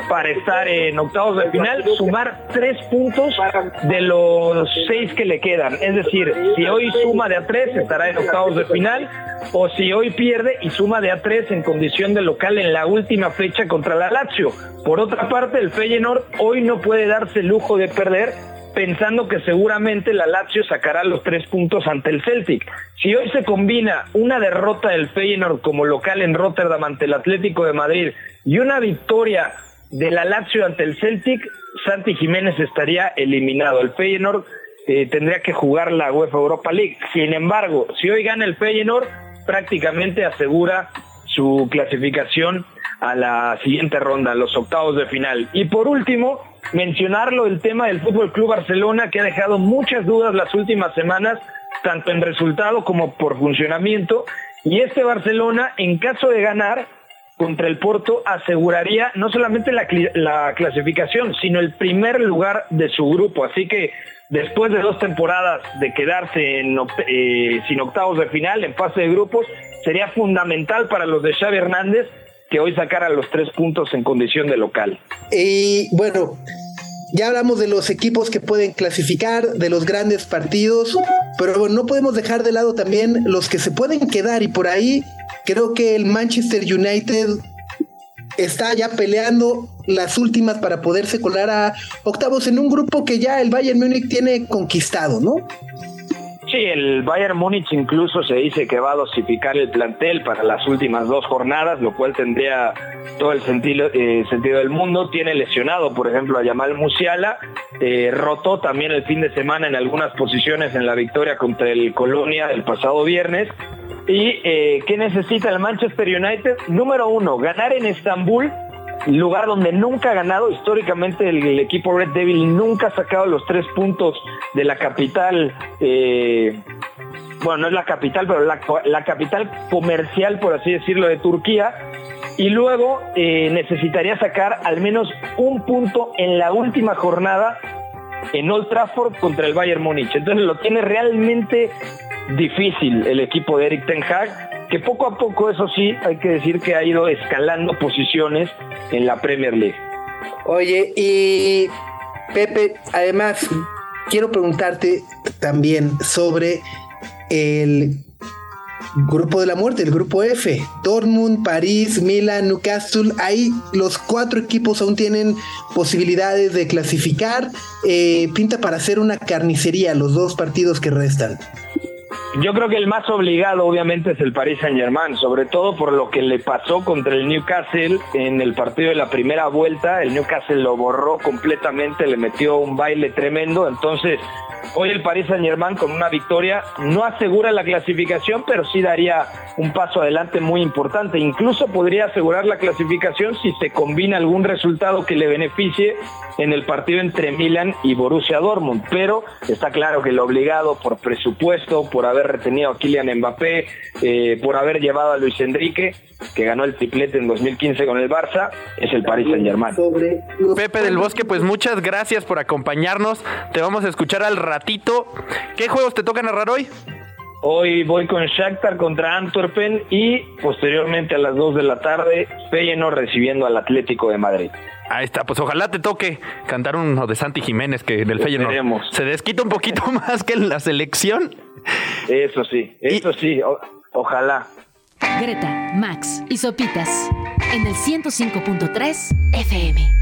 para estar en octavos de final? Sumar tres puntos de los seis que le quedan. Es decir, si hoy suma de a tres, estará en octavos de final, o si hoy pierde y suma de A3 en condición de local en la última fecha contra la Lazio. Por otra parte, el Feyenoord hoy no puede darse el lujo de perder pensando que seguramente la Lazio sacará los tres puntos ante el Celtic. Si hoy se combina una derrota del Feyenoord como local en Rotterdam ante el Atlético de Madrid y una victoria de la Lazio ante el Celtic, Santi Jiménez estaría eliminado. El Feyenoord eh, tendría que jugar la UEFA Europa League. Sin embargo, si hoy gana el Feyenoord, prácticamente asegura su clasificación a la siguiente ronda, los octavos de final. Y por último, mencionarlo el tema del Fútbol Club Barcelona que ha dejado muchas dudas las últimas semanas, tanto en resultado como por funcionamiento. Y este Barcelona, en caso de ganar contra el Porto, aseguraría no solamente la, la clasificación, sino el primer lugar de su grupo. Así que después de dos temporadas de quedarse en, eh, sin octavos de final en fase de grupos, sería fundamental para los de Xavi Hernández que hoy sacara los tres puntos en condición de local. Y bueno, ya hablamos de los equipos que pueden clasificar, de los grandes partidos, pero no podemos dejar de lado también los que se pueden quedar y por ahí creo que el Manchester United está ya peleando las últimas para poderse colar a octavos en un grupo que ya el Bayern Múnich tiene conquistado, ¿no? Sí, el Bayern Múnich incluso se dice que va a dosificar el plantel para las últimas dos jornadas, lo cual tendría todo el sentido, eh, del mundo. Tiene lesionado, por ejemplo, a Yamal Musiala, eh, rotó también el fin de semana en algunas posiciones en la victoria contra el Colonia el pasado viernes. ¿Y eh, qué necesita el Manchester United? Número uno, ganar en Estambul lugar donde nunca ha ganado. Históricamente el, equipo Red Devil nunca ha sacado los tres puntos de la capital. Eh, bueno, no es la capital, pero la, capital comercial, por así decirlo, de Turquía. Y luego eh, necesitaría sacar al menos un punto en la última jornada en Old Trafford contra el Bayern Múnich. Entonces lo tiene realmente difícil el equipo de Eric Ten Hag que poco a poco, eso sí, hay que decir que ha ido escalando posiciones en la Premier League. Oye, y Pepe, además, quiero preguntarte también sobre el grupo de la muerte, el grupo F. Dortmund, París, Milan, Newcastle. Ahí los cuatro equipos aún tienen posibilidades de clasificar. Eh, pinta para hacer una carnicería los dos partidos que restan. Yo creo que el más obligado obviamente es el Paris Saint Germain, sobre todo por lo que le pasó contra el Newcastle en el partido de la primera vuelta. El Newcastle lo borró completamente, le metió un baile tremendo. Entonces, hoy el Paris Saint Germain con una victoria no asegura la clasificación, pero sí daría un paso adelante muy importante. Incluso podría asegurar la clasificación si se combina algún resultado que le beneficie en el partido entre Milan y Borussia Dortmund. Pero está claro que lo obligado por presupuesto, por haber retenido a Kylian Mbappé, eh, por haber llevado a Luis Enrique, que ganó el triplete en 2015 con el Barça, es el Paris Saint Germain. Pepe del Bosque, pues muchas gracias por acompañarnos. Te vamos a escuchar al ratito. ¿Qué juegos te toca narrar hoy? Hoy voy con Shakhtar contra Antwerpen y posteriormente a las 2 de la tarde Feyenoord recibiendo al Atlético de Madrid. Ahí está, pues ojalá te toque cantar uno de Santi Jiménez que en el Feyenoord se desquita un poquito más que en la selección. Eso sí, eso sí, ojalá. Greta, Max y Sopitas en el 105.3 FM.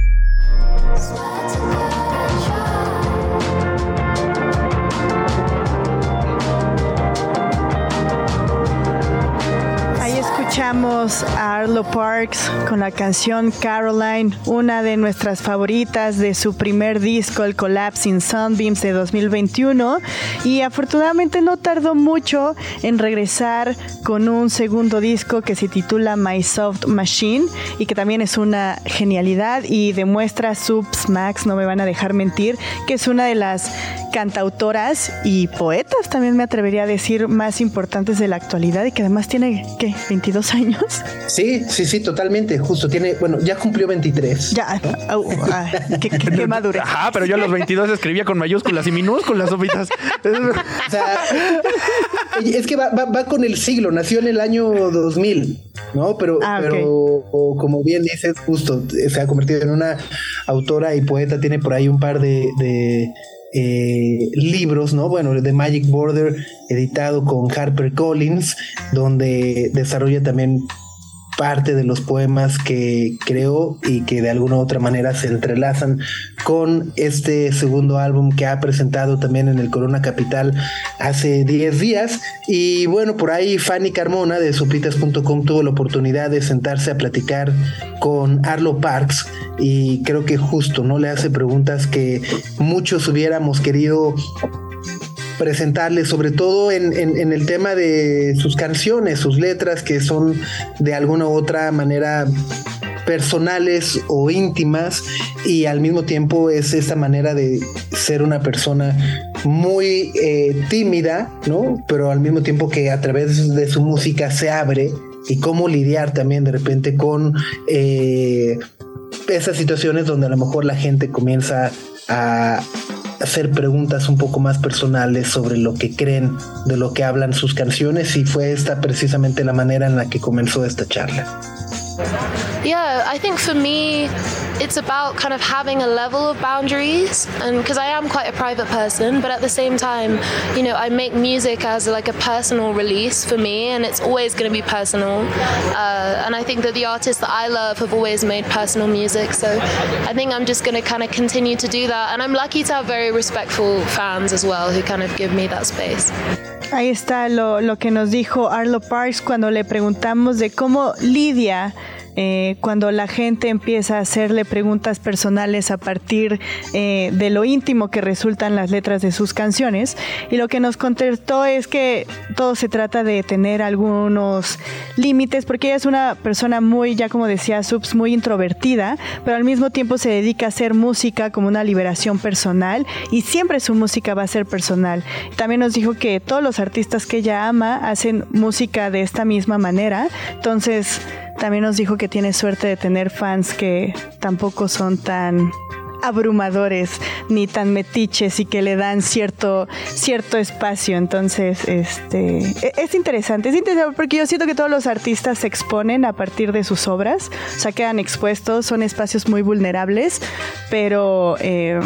Escuchamos a Arlo Parks con la canción Caroline, una de nuestras favoritas de su primer disco, el Collapsing Sunbeams de 2021. Y afortunadamente no tardó mucho en regresar con un segundo disco que se titula My Soft Machine y que también es una genialidad y demuestra Subs Max, no me van a dejar mentir, que es una de las cantautoras y poetas, también me atrevería a decir, más importantes de la actualidad y que además tiene, ¿qué? 22 años. Sí, sí, sí, totalmente. Justo tiene, bueno, ya cumplió 23. Ya, ah, qué, qué, madurez. Ajá, pero yo a los 22 escribía con mayúsculas y minúsculas, sopitas. o sea, es que va, va, con el siglo, nació en el año 2000, ¿no? Pero, ah, pero como bien dices, justo se ha convertido en una autora y poeta, tiene por ahí un par de eh, libros, ¿no? Bueno, de Magic Border, editado con Harper Collins, donde desarrolla también parte de los poemas que creó y que de alguna u otra manera se entrelazan con este segundo álbum que ha presentado también en el Corona Capital hace 10 días. Y bueno, por ahí Fanny Carmona de sopitas.com tuvo la oportunidad de sentarse a platicar con Arlo Parks y creo que justo no le hace preguntas que muchos hubiéramos querido presentarle, sobre todo en, el tema de sus canciones, sus letras, que son de alguna u otra manera personales o íntimas y al mismo tiempo es esa manera de ser una persona muy eh, tímida, ¿no? Pero al mismo tiempo que a través de su música se abre y cómo lidiar también de repente con eh, esas situaciones donde a lo mejor la gente comienza a hacer preguntas un poco más personales sobre lo que creen, de lo que hablan sus canciones y fue esta precisamente la manera en la que comenzó esta charla. Yeah, I think for me it's about kind of having a level of boundaries, and because I am quite a private person, but at the same time, you know, I make music as like a personal release for me, and it's always going to be personal. Uh, and I think that the artists that I love have always made personal music, so I think I'm just going to kind of continue to do that. And I'm lucky to have very respectful fans as well who kind of give me that space. Ahí está lo, lo que nos dijo Arlo Parks cuando le preguntamos de cómo lidia eh, cuando la gente empieza a hacerle preguntas personales a partir eh, de lo íntimo que resultan las letras de sus canciones. Y lo que nos contestó es que todo se trata de tener algunos límites, porque ella es una persona muy, ya como decía Subs, muy introvertida, pero al mismo tiempo se dedica a hacer música como una liberación personal y siempre su música va a ser personal. También nos dijo que todos los artistas que ella ama hacen música de esta misma manera. Entonces, también nos dijo que tiene suerte de tener fans que tampoco son tan abrumadores ni tan metiches y que le dan cierto cierto espacio. Entonces este e, es interesante es interesante porque yo siento que todos los artistas se exponen a partir de sus obras o sea quedan expuestos son espacios muy vulnerables pero eh,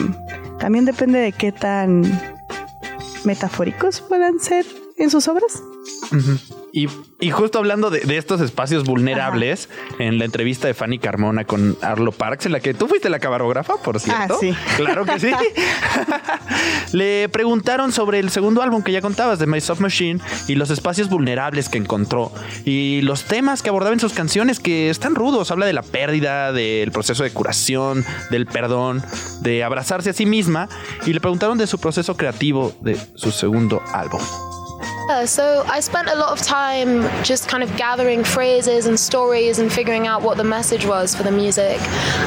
también depende de qué tan metafóricos puedan ser en sus obras y, justo hablando de, estos espacios vulnerables, en la entrevista de Fanny Carmona con Arlo Parks, en la que tú fuiste la camarógrafa, por cierto. Ah, sí. Claro que sí. Le preguntaron sobre el segundo álbum que ya contabas de My Soft Machine y los espacios vulnerables que encontró y los temas que abordaba en sus canciones que están rudos. Habla de la pérdida, del proceso de curación, del perdón, de abrazarse a sí misma y le preguntaron de su proceso creativo de su segundo álbum. Yeah, so I spent a lot of time just kind of gathering phrases and stories and figuring out what the message was for the music.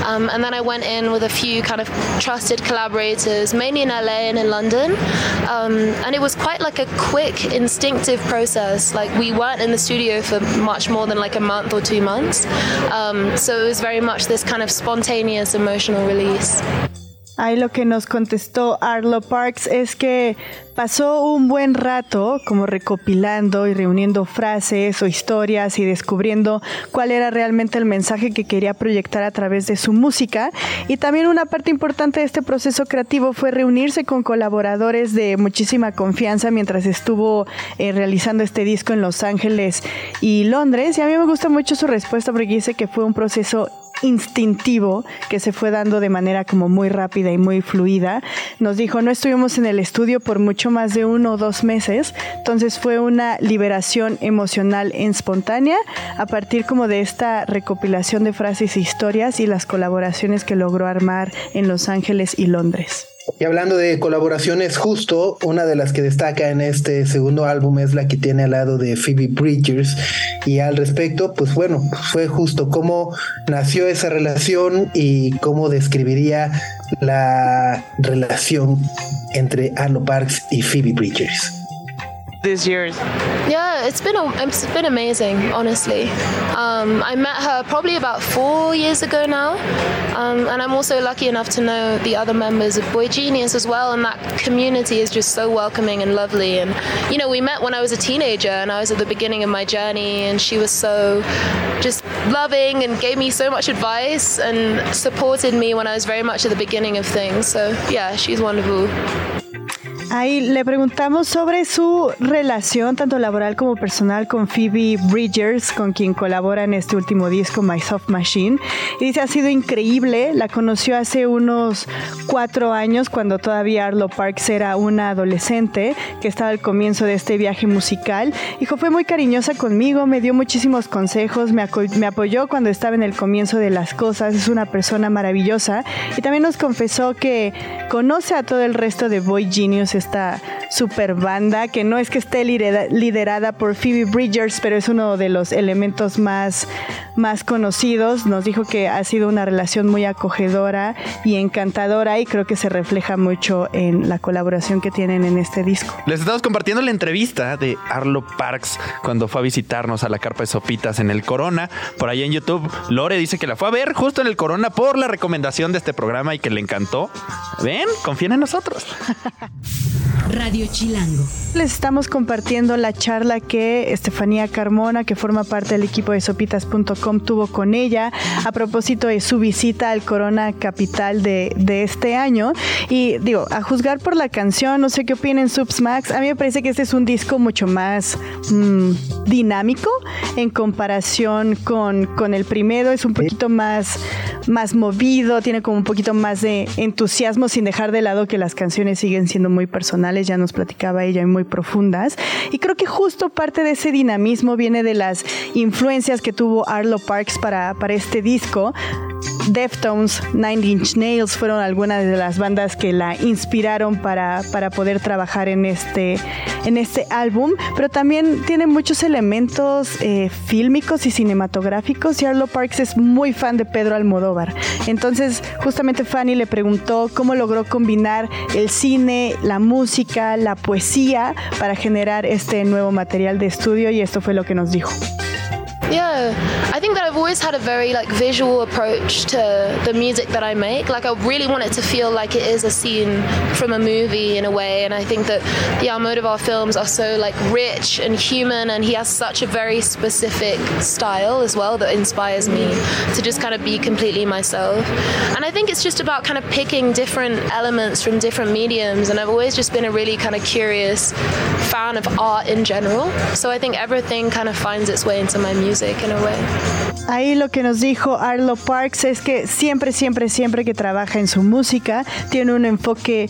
Um, and then I went in with a few kind of trusted collaborators, mainly in LA and in London. Um, and it was quite like a quick, instinctive process. Like we weren't in the studio for much more than like a month or two months. Um, so it was very much this kind of spontaneous emotional release. Ahí lo que nos contestó Arlo Parks es que pasó un buen rato como recopilando y reuniendo frases o historias y descubriendo cuál era realmente el mensaje que quería proyectar a través de su música. Y también una parte importante de este proceso creativo fue reunirse con colaboradores de muchísima confianza mientras estuvo eh, realizando este disco en Los Ángeles y Londres. Y a mí me gusta mucho su respuesta porque dice que fue un proceso instintivo que se fue dando de manera como muy rápida y muy fluida. Nos dijo, no estuvimos en el estudio por mucho más de uno o dos meses, entonces fue una liberación emocional espontánea a partir como de esta recopilación de frases e historias y las colaboraciones que logró armar en Los Ángeles y Londres. Y hablando de colaboraciones, justo una de las que destaca en este segundo álbum es la que tiene al lado de Phoebe Bridgers. Y al respecto, pues bueno, fue justo cómo nació esa relación y cómo describiría la relación entre Arlo Parks y Phoebe Bridgers. This years? Yeah, it's been it's been amazing, honestly. Um, I met her probably about four years ago now, um, and I'm also lucky enough to know the other members of Boy Genius as well. And that community is just so welcoming and lovely. And you know, we met when I was a teenager, and I was at the beginning of my journey, and she was so just loving and gave me so much advice and supported me when I was very much at the beginning of things. So yeah, she's wonderful. Ahí le preguntamos sobre su relación, tanto laboral como personal, con Phoebe Bridgers, con quien colabora en este último disco, My Soft Machine. Y dice, ha sido increíble. La conoció hace unos cuatro años, cuando todavía Arlo Parks era una adolescente, que estaba al comienzo de este viaje musical. Dijo, fue muy cariñosa conmigo, me dio muchísimos consejos, me, me apoyó cuando estaba en el comienzo de las cosas. Es una persona maravillosa. Y también nos confesó que conoce a todo el resto de Boy Genius esta super banda que no es que esté liderada por Phoebe Bridgers, pero es uno de los elementos más, más conocidos. Nos dijo que ha sido una relación muy acogedora y encantadora y creo que se refleja mucho en la colaboración que tienen en este disco. Les estamos compartiendo la entrevista de Arlo Parks cuando fue a visitarnos a la carpa de sopitas en el Corona. Por ahí en YouTube, Lore dice que la fue a ver justo en el Corona por la recomendación de este programa y que le encantó. ¿Ven? Confíen en nosotros. Radio Chilango. Les estamos compartiendo la charla que Estefanía Carmona, que forma parte del equipo de sopitas.com, tuvo con ella a propósito de su visita al Corona Capital de, este año. Y digo, a juzgar por la canción, no sé qué opinen Subs Max, a mí me parece que este es un disco mucho más mm, dinámico en comparación con, con el primero, es un poquito más, más movido, tiene como un poquito más de entusiasmo sin dejar de lado que las canciones siguen siendo muy personales, ya nos platicaba ella muy profundas. Y creo que justo parte de ese dinamismo viene de las influencias que tuvo Arlo Parks para, para este disco. Deftones, Nine Inch Nails fueron algunas de las bandas que la inspiraron para, para poder trabajar en este, en este álbum, pero también tiene muchos elementos eh, fílmicos y cinematográficos y Arlo Parks es muy fan de Pedro Almodóvar. Entonces, justamente Fanny le preguntó cómo logró combinar el cine, la música, la poesía para generar este nuevo material de estudio y esto fue lo que nos dijo. Yeah, I think that I've always had a very like visual approach to the music that I make. Like I really want it to feel like it is a scene from a movie in a way, and I think that the Almodovar films are so like rich and human, and he has such a very specific style as well that inspires me to just kind of be completely myself. And I think it's just about kind of picking different elements from different mediums, and I've always just been a really kind of curious fan of art in general. So I think everything kind of finds its way into my music. Ahí lo que nos dijo Arlo Parks es que siempre, siempre, siempre que trabaja en su música tiene un enfoque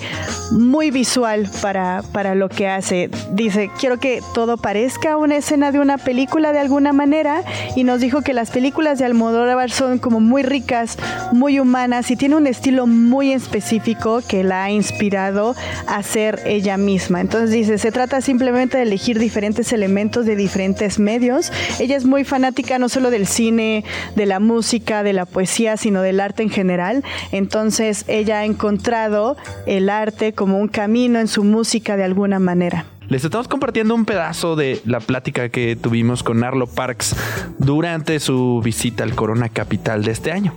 muy visual para, para lo que hace. Dice, quiero que todo parezca una escena de una película de alguna manera y nos dijo que las películas de Almodóvar son como muy ricas, muy humanas y tiene un estilo muy específico que la ha inspirado a ser ella misma. Entonces dice, se trata simplemente de elegir diferentes elementos de diferentes medios. Ella es muy fanática no solo del cine, de la música, de la poesía, sino del arte en general. Entonces ella ha encontrado el arte como un camino en su música de alguna manera. Les estamos compartiendo un pedazo de la plática que tuvimos con Arlo Parks durante su visita al Corona Capital de este año.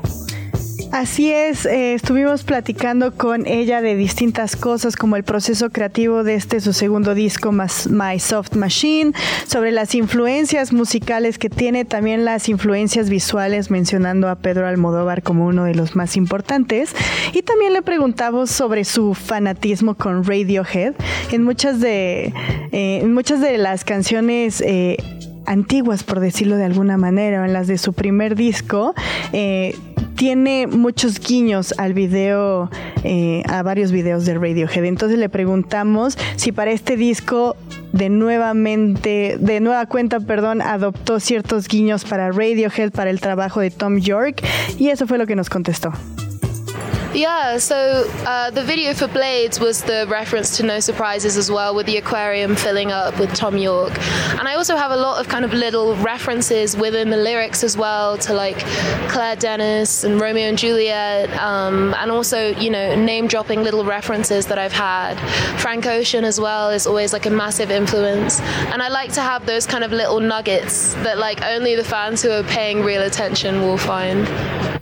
Así es, eh, estuvimos platicando con ella de distintas cosas como el proceso creativo de este su segundo disco My Soft Machine, sobre las influencias musicales que tiene, también las influencias visuales, mencionando a Pedro Almodóvar como uno de los más importantes. Y también le preguntamos sobre su fanatismo con Radiohead. En muchas de, eh, en muchas de las canciones eh, antiguas, por decirlo de alguna manera, en las de su primer disco, eh, tiene muchos guiños al video, eh, a varios videos de Radiohead. Entonces le preguntamos si para este disco de nuevamente, de nueva cuenta, perdón, adoptó ciertos guiños para Radiohead, para el trabajo de Tom York, y eso fue lo que nos contestó. Yeah, so uh, the video for Blades was the reference to No Surprises as well, with the aquarium filling up with Tom York. And I also have a lot of kind of little references within the lyrics as well to like Claire Dennis and Romeo and Juliet, um, and also, you know, name dropping little references that I've had. Frank Ocean as well is always like a massive influence. And I like to have those kind of little nuggets that like only the fans who are paying real attention will find.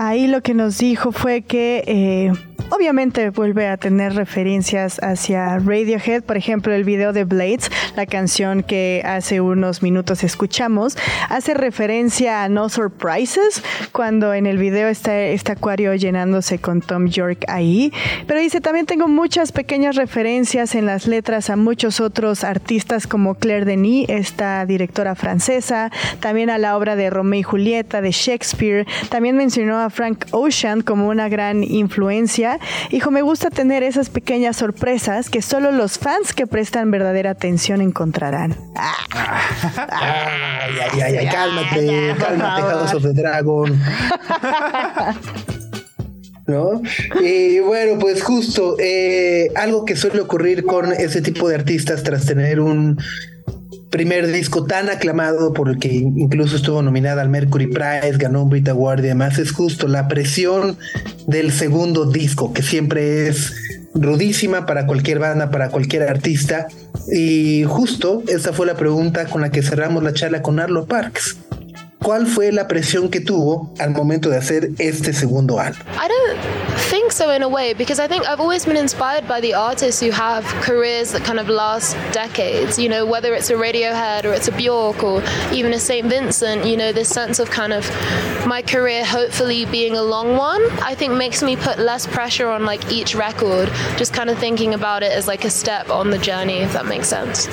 Ahí lo que nos dijo fue que eh, Obviamente vuelve a tener referencias hacia Radiohead, por ejemplo el video de Blades, la canción que hace unos minutos escuchamos, hace referencia a No Surprises, cuando en el video está este acuario llenándose con Tom York ahí, pero dice también tengo muchas pequeñas referencias en las letras a muchos otros artistas como Claire Denis, esta directora francesa, también a la obra de Romeo y Julieta de Shakespeare, también mencionó a Frank Ocean como una gran influencia Hijo, me gusta tener esas pequeñas sorpresas que solo los fans que prestan verdadera atención encontrarán. ay, ay, ay, cálmate, cálmate, House of the Dragon. ¿no? Y bueno, pues justo eh, algo que suele ocurrir con ese tipo de artistas tras tener un primer disco tan aclamado por el que incluso estuvo nominada al Mercury Prize, ganó un Brit Award es justo la presión del segundo disco, que siempre es rudísima para cualquier banda, para cualquier artista. Y justo esa fue la pregunta con la que cerramos la charla con Arlo Parks. ¿Cuál fue la presión que tuvo al momento de hacer este segundo álbum? I don't think so in a way because I think I've always been inspired by the artists who have careers that kind of last decades. You know, whether it's a Radiohead or it's a Bjork or even a St. Vincent. You know, this sense of kind of my career hopefully being a long one. I think makes me put less pressure on like each record. Just kind of thinking about it as like a step on the journey, if that makes sense.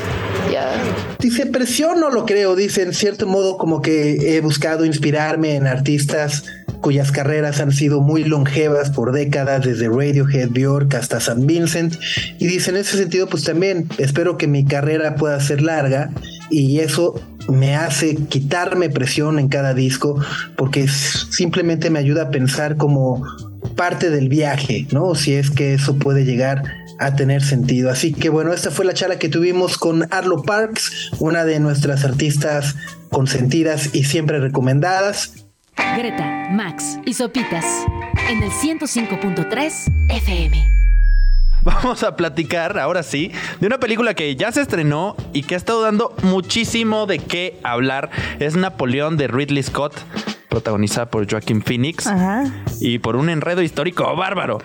Yeah. Dice, presión no lo creo, dice, en cierto modo como que he buscado inspirarme en artistas cuyas carreras han sido muy longevas por décadas, desde Radiohead, Bjork hasta San Vincent. Y dice, en ese sentido, pues también espero que mi carrera pueda ser larga y eso me hace quitarme presión en cada disco porque simplemente me ayuda a pensar como parte del viaje, ¿no? Si es que eso puede llegar a tener sentido. Así que bueno, esta fue la charla que tuvimos con Arlo Parks, una de nuestras artistas consentidas y siempre recomendadas. Greta, Max y Sopitas en el 105.3 FM. Vamos a platicar, ahora sí, de una película que ya se estrenó y que ha estado dando muchísimo de qué hablar. Es Napoleón de Ridley Scott, protagonizada por Joaquin Phoenix Ajá. y por un enredo histórico bárbaro.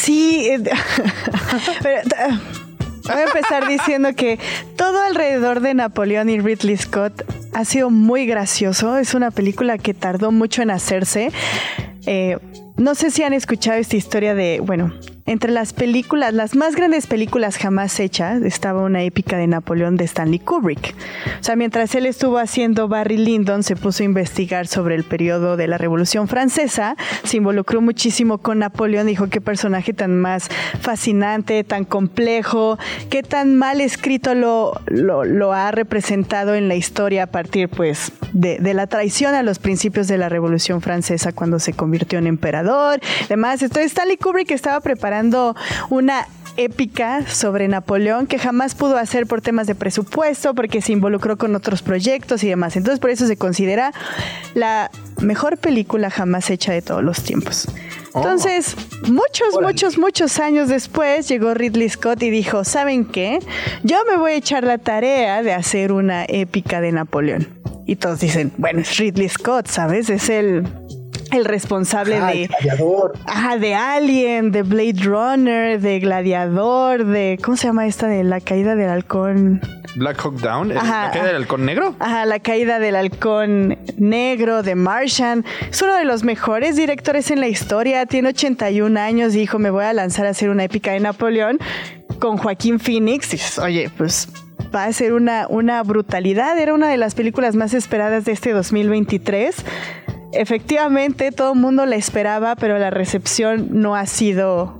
Sí, eh, pero, eh, voy a empezar diciendo que todo alrededor de Napoleón y Ridley Scott ha sido muy gracioso. Es una película que tardó mucho en hacerse. Eh, no sé si han escuchado esta historia de, bueno, entre las películas, las más grandes películas jamás hechas, estaba una épica de Napoleón de Stanley Kubrick. O sea, mientras él estuvo haciendo Barry Lyndon, se puso a investigar sobre el periodo de la Revolución Francesa, se involucró muchísimo con Napoleón, dijo qué personaje tan más fascinante, tan complejo, qué tan mal escrito lo, ha representado en la historia a partir, pues, de, de la traición a los principios de la Revolución Francesa cuando se convirtió en emperador, demás. Entonces, Stanley Kubrick estaba preparando una épica sobre Napoleón que jamás pudo hacer por temas de presupuesto, porque se involucró con otros proyectos y demás. Entonces por eso se considera la mejor película jamás hecha de todos los tiempos. Entonces, muchos, muchos, muchos años después llegó Ridley Scott y dijo, ¿saben qué? Yo me voy a echar la tarea de hacer una épica de Napoleón. Y todos dicen, bueno, es Ridley Scott, ¿sabes? Es el el responsable Ah, de Gladiador. Ajá, de Alien, de Blade Runner, de Gladiador, de ¿cómo se llama esta de la caída del halcón? Black Hawk Down, ¿el- Ajá. ¿la caída del halcón negro? Ajá, la caída del halcón negro de Martian. Es uno de los mejores directores en la historia. Tiene 81 años y dijo, me voy a lanzar a hacer una épica de Napoleón con Joaquín Phoenix. Y dices, oye, pues va a ser una, una brutalidad. Era una de las películas más esperadas de este 2023. Efectivamente, todo el mundo la esperaba, pero la recepción no ha sido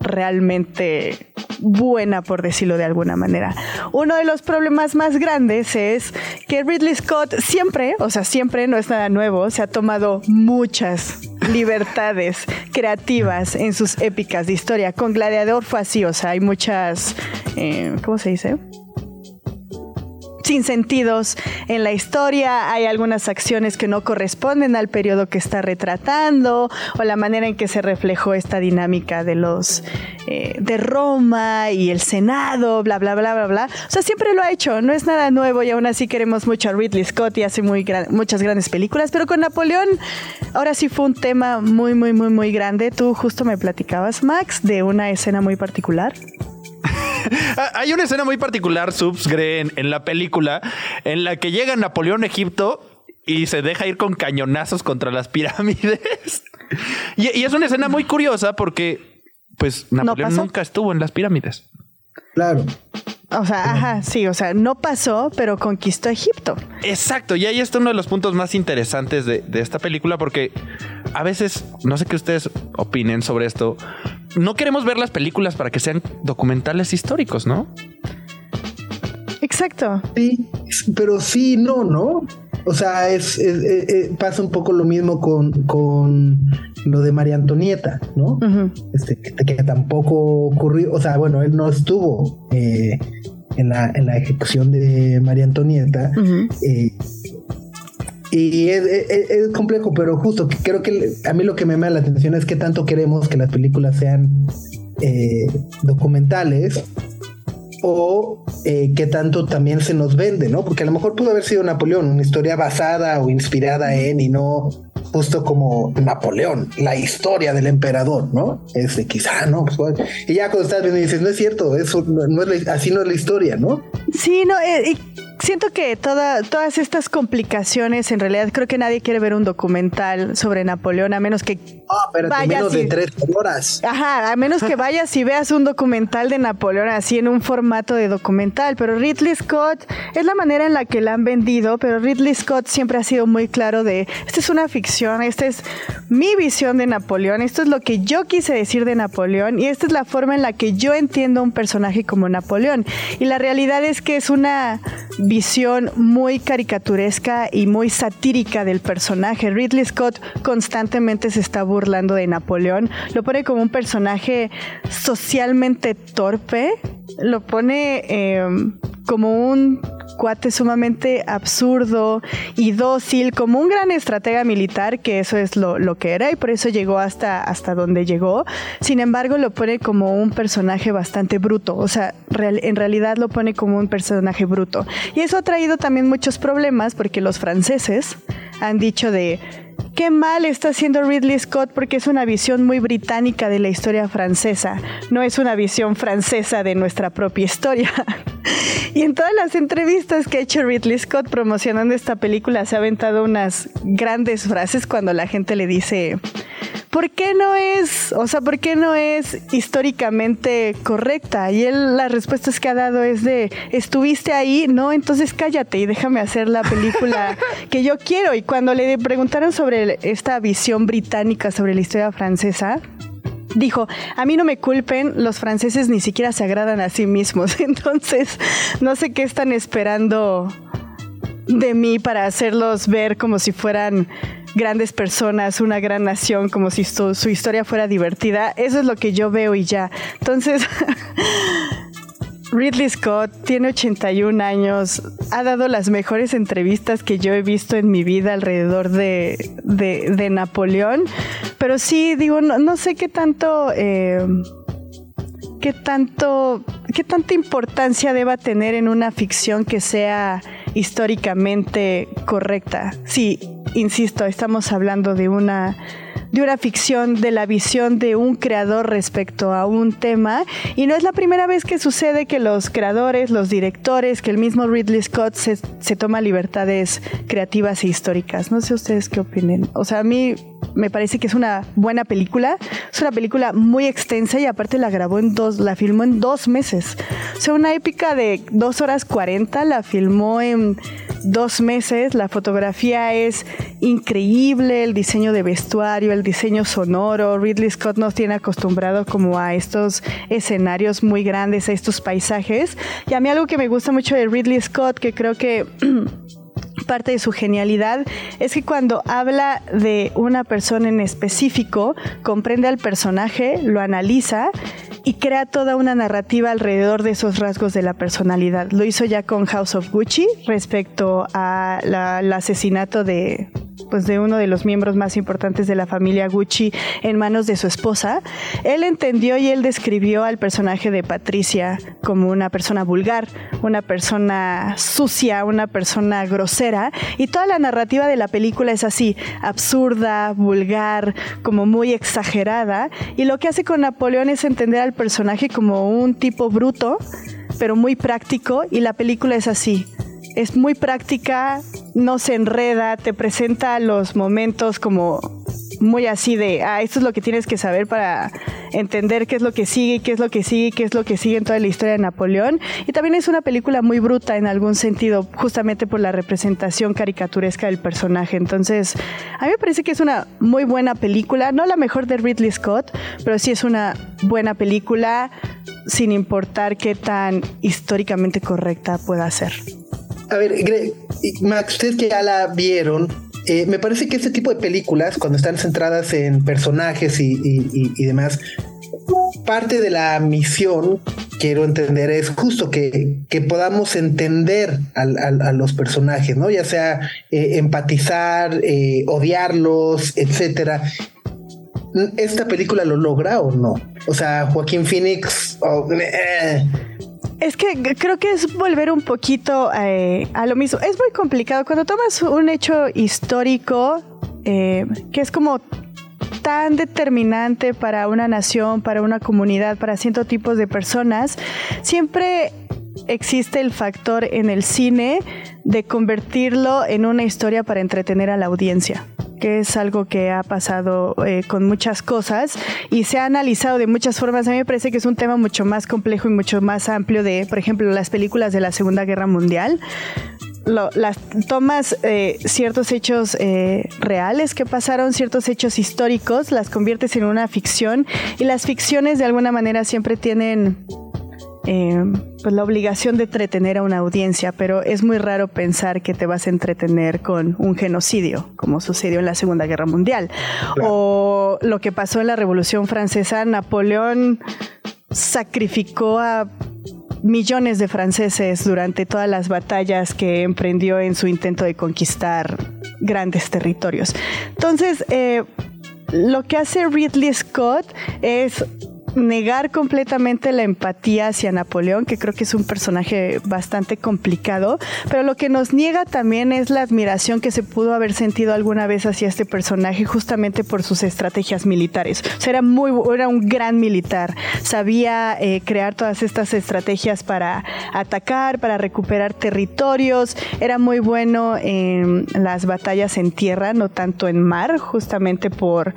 realmente buena, por decirlo de alguna manera. Uno de los problemas más grandes es que Ridley Scott siempre, o sea, siempre no es nada nuevo, se ha tomado muchas libertades creativas en sus épicas de historia. Con Gladiador fue así, o sea, hay muchas, eh, ¿cómo se dice? Sin sentidos en la historia, hay algunas acciones que no corresponden al periodo que está retratando o la manera en que se reflejó esta dinámica de los eh, de Roma y el Senado, bla bla bla bla bla. O sea, siempre lo ha hecho, no es nada nuevo y aún así queremos mucho a Ridley Scott y hace muy muchas grandes películas, pero con Napoleón ahora sí fue un tema muy muy muy muy grande. Tú justo me platicabas Max de una escena muy particular. Hay una escena muy particular, Subs, en, en la película, en la que llega Napoleón a Egipto y se deja ir con cañonazos contra las pirámides. Y, y es una escena muy curiosa porque, pues, Napoleón nunca estuvo en las pirámides. Claro. O sea, ajá, sí, o sea, no pasó, pero conquistó Egipto. Exacto, y ahí está uno de los puntos más interesantes de, de esta película porque a veces, no sé qué ustedes opinen sobre esto, no queremos ver las películas para que sean documentales históricos, ¿no? Exacto. Sí, pero sí, no, ¿no? O sea, es, es- eh, eh, pasa un poco lo mismo con, con lo de María Antonieta, ¿no? Este, que, que tampoco ocurrió, o sea, bueno, él no estuvo eh, en, la, en la ejecución de María Antonieta. Eh, y es, complejo, pero justo que creo que a mí lo que me llama la atención es que tanto queremos que las películas sean eh, documentales o eh, qué tanto también se nos vende, ¿no? Porque a lo mejor pudo haber sido Napoleón, una historia basada o inspirada en y no justo como Napoleón, la historia del emperador, ¿no? Es de quizá, ¿no? Pues, y ya cuando estás viendo y dices, no es cierto, eso no es así no es la historia, ¿no? Sí, no, eh, y siento que toda, todas estas complicaciones, en realidad creo que nadie quiere ver un documental sobre Napoleón, a menos que Ah, menos de tres horas. Ajá, a menos que vayas y veas un documental de Napoleón así en un formato de documental. Pero Ridley Scott es la manera en la que la han vendido, pero Ridley Scott siempre ha sido muy claro de, esta es una ficción, esta es mi visión de Napoleón, esto es lo que yo quise decir de Napoleón y esta es la forma en la que yo entiendo a un personaje como Napoleón. Y la realidad es que es una visión muy caricaturesca y muy satírica del personaje. Ridley Scott constantemente se está burlando de Napoleón, lo pone como un personaje socialmente torpe, lo pone em, como un cuate sumamente absurdo y dócil, como un gran estratega militar, que eso es lo, que era y por eso llegó hasta, hasta donde llegó. Sin embargo, lo pone como un personaje bastante bruto, o sea, en realidad lo pone como un personaje bruto. Y eso ha traído también muchos problemas porque los franceses han dicho de qué mal está haciendo Ridley Scott porque es una visión muy británica de la historia francesa, no es una visión francesa de nuestra propia historia. y en todas las entrevistas que ha hecho Ridley Scott promocionando esta película se ha aventado unas grandes frases cuando la gente le dice ¿por qué no es, o sea, por qué no es históricamente correcta? Y él, las respuestas que ha dado es de, ¿estuviste ahí? No, entonces cállate y déjame hacer la película que yo quiero. Y cuando le preguntaron sobre esta visión británica sobre la historia francesa, dijo, a mí no me culpen, los franceses ni siquiera se agradan a sí mismos, entonces no sé qué están esperando de mí para hacerlos ver como si fueran grandes personas, una gran nación, como si su, su historia fuera divertida. Eso es lo que yo veo y ya. Entonces, Ridley Scott tiene 81 años, ha dado las mejores entrevistas que yo he visto en mi vida alrededor de, de, Napoleón, pero sí, digo, no, sé qué tanto... Eh, qué tanto, qué tanta importancia deba tener en una ficción que sea históricamente correcta. Sí, insisto, estamos hablando de una de una ficción, de la visión de un creador respecto a un tema. Y no es la primera vez que sucede que los creadores, los directores, que el mismo Ridley Scott se, se toma libertades creativas e históricas. No sé ustedes qué opinen. O sea, a mí me parece que es una buena película. Es una película muy extensa y aparte la grabó en dos, la filmó en dos meses. O sea, una épica de dos horas cuarenta la filmó en dos meses. La fotografía es increíble, el diseño de vestuario, el diseño sonoro. Ridley Scott nos tiene acostumbrado como a estos escenarios muy grandes, a estos paisajes. Y a mí algo que me gusta mucho de Ridley Scott, que creo que parte de su genialidad es que cuando habla de una persona en específico, comprende al personaje, lo analiza y crea toda una narrativa alrededor de esos rasgos de la personalidad. Lo hizo ya con House of Gucci respecto al asesinato de, pues de uno de los miembros más importantes de la familia Gucci en manos de su esposa, él entendió y él describió al personaje de Patricia como una persona vulgar, una persona sucia, una persona grosera, y toda la narrativa de la película es así, absurda, vulgar, como muy exagerada, y lo que hace con Napoleón es entender al personaje como un tipo bruto, pero muy práctico, y la película es así, es muy práctica, no se enreda, te presenta los momentos como muy así de, ah, esto es lo que tienes que saber para entender qué es lo que sigue, qué es lo que sigue, qué es lo que sigue en toda la historia de Napoleón. Y también es una película muy bruta en algún sentido, justamente por la representación caricaturesca del personaje. Entonces, a mí me parece que es una muy buena película, no la mejor de Ridley Scott, pero sí es una buena película sin importar qué tan históricamente correcta pueda ser. A ver, Max, ustedes que ya la vieron, eh, me parece que este tipo de películas, cuando están centradas en personajes y, demás, parte de la misión, quiero entender, es justo que, podamos entender a, los personajes, ¿no? Ya sea eh, empatizar, eh, odiarlos, etcétera. ¿Esta película lo logra o no? O sea, Joaquín Phoenix. Oh, Es que creo que es volver un poquito eh, a lo mismo. Es muy complicado. Cuando tomas un hecho histórico, eh, que es como tan determinante para una nación, para una comunidad, para ciertos tipos de personas, siempre existe el factor en el cine de convertirlo en una historia para entretener a la audiencia que es algo que ha pasado eh, con muchas cosas y se ha analizado de muchas formas. A mí me parece que es un tema mucho más complejo y mucho más amplio de, por ejemplo, las películas de la Segunda Guerra Mundial. las tomas eh, ciertos hechos eh, reales que pasaron, ciertos hechos históricos, las conviertes en una ficción y las ficciones de alguna manera siempre tienen eh, pues la obligación de entretener a una audiencia, pero es muy raro pensar que te vas a entretener con un genocidio, como sucedió en la Segunda Guerra Mundial. O lo que pasó en la Revolución Francesa, Napoleón sacrificó a millones de franceses durante todas las batallas que emprendió en su intento de conquistar grandes territorios. Entonces, eh, lo que hace Ridley Scott es negar completamente la empatía hacia Napoleón, que creo que es un personaje bastante complicado, pero lo que nos niega también es la admiración que se pudo haber sentido alguna vez hacia este personaje justamente por sus estrategias militares. O sea, era muy era un gran militar, sabía eh, crear todas estas estrategias para atacar, para recuperar territorios, era muy bueno en las batallas en tierra, no tanto en mar, justamente por,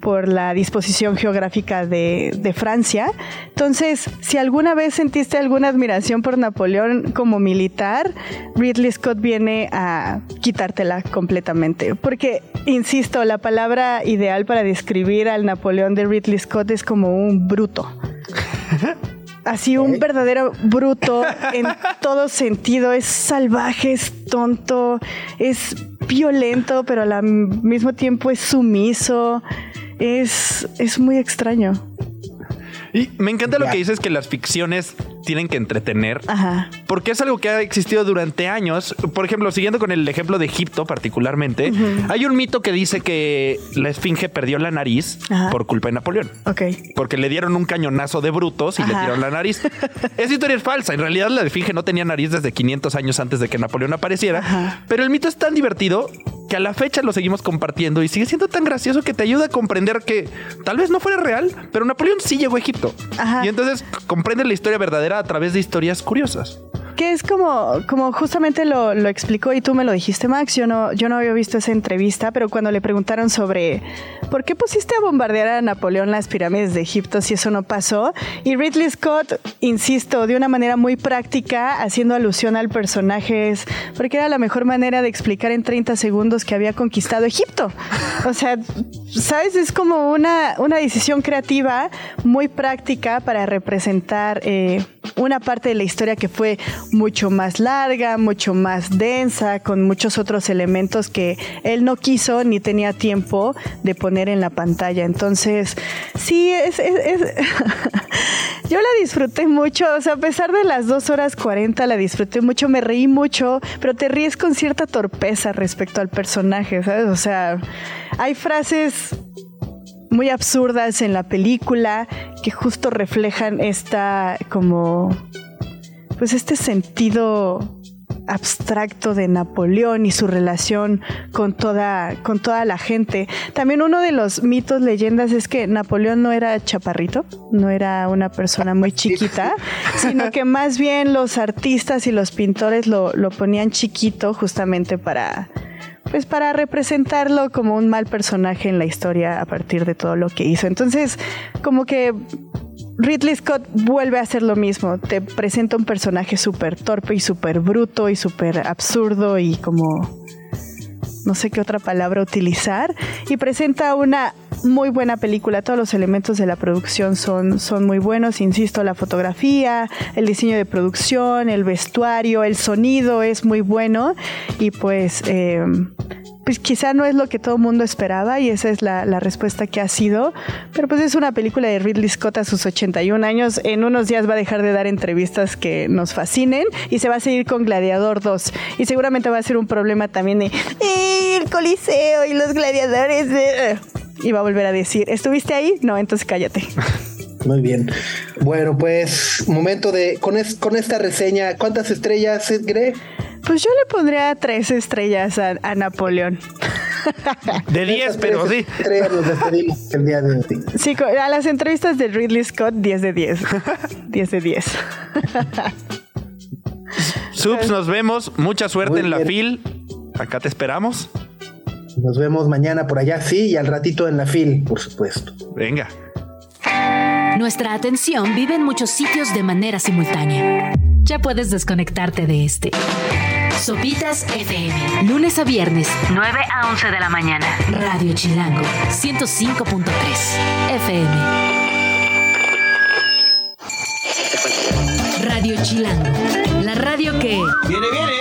por la disposición geográfica de, de Francia. Entonces, si alguna vez sentiste alguna admiración por Napoleón como militar, Ridley Scott viene a quitártela completamente. Porque, insisto, la palabra ideal para describir al Napoleón de Ridley Scott es como un bruto. Así un verdadero bruto en todo sentido. Es salvaje, es tonto, es violento, pero al mismo tiempo es sumiso. Es, es muy extraño. Y me encanta lo que dices que las ficciones tienen que entretener. Porque es algo que ha existido durante años. Por ejemplo, siguiendo con el ejemplo de Egipto particularmente, hay un mito que dice que la esfinge perdió la nariz por culpa de Napoleón. Ok. Porque le dieron un cañonazo de brutos y le dieron la nariz. Esa historia es falsa. En realidad la esfinge no tenía nariz desde 500 años antes de que Napoleón apareciera. Pero el mito es tan divertido que a la fecha lo seguimos compartiendo y sigue siendo tan gracioso que te ayuda a comprender que tal vez no fuera real, pero Napoleón sí llegó a Egipto. Y entonces comprende la historia verdadera a través de historias curiosas que es como, como justamente lo, lo, explicó y tú me lo dijiste, Max. Yo no, yo no había visto esa entrevista, pero cuando le preguntaron sobre por qué pusiste a bombardear a Napoleón las pirámides de Egipto si eso no pasó, y Ridley Scott, insisto, de una manera muy práctica, haciendo alusión al personaje, porque era la mejor manera de explicar en 30 segundos que había conquistado Egipto. O sea, ¿sabes? Es como una, una decisión creativa muy práctica para representar eh, una parte de la historia que fue mucho más larga, mucho más densa, con muchos otros elementos que él no quiso ni tenía tiempo de poner en la pantalla. Entonces, sí, es, yo la disfruté mucho, o sea, a pesar de las dos horas 40 la disfruté mucho, me reí mucho, pero te ríes con cierta torpeza respecto al personaje, ¿sabes? O sea, hay frases muy absurdas en la película que justo reflejan esta como pues este sentido abstracto de Napoleón y su relación con toda, con toda la gente. También uno de los mitos, leyendas es que Napoleón no era chaparrito, no era una persona muy chiquita, sino que más bien los artistas y los pintores lo, lo ponían chiquito justamente para, pues para representarlo como un mal personaje en la historia a partir de todo lo que hizo. Entonces, como que Ridley Scott vuelve a hacer lo mismo. Te presenta un personaje súper torpe y súper bruto y súper absurdo y como no sé qué otra palabra utilizar. Y presenta una muy buena película. Todos los elementos de la producción son, son muy buenos. Insisto, la fotografía, el diseño de producción, el vestuario, el sonido es muy bueno. Y pues... Eh, pues quizá no es lo que todo el mundo esperaba y esa es la, respuesta que ha sido, pero pues es una película de Ridley Scott a sus 81 años, en unos días va a dejar de dar entrevistas que nos fascinen y se va a seguir con Gladiador 2 y seguramente va a ser un problema también de el Coliseo y los gladiadores y va a volver a decir, ¿estuviste ahí? No, entonces cállate. Muy bien. Bueno, pues momento de con, con esta reseña, ¿cuántas estrellas, Gre? Pues yo le pondría tres estrellas a, Napoleón. De diez, pero sí. Nos despedimos el día de hoy. Sí, a las entrevistas de Ridley Scott, 10 de 10. 10 de 10. Subs, nos vemos. Mucha suerte en la fil. Acá te esperamos. Nos vemos mañana por allá, sí, y al ratito en la fil, por supuesto. Venga. Nuestra atención vive en muchos sitios de manera simultánea. Ya puedes desconectarte de este. Sopitas FM. Lunes a viernes, 9 a 11 de la mañana. Radio Chilango, 105.3 FM. Radio Chilango. La radio que... Viene, viene.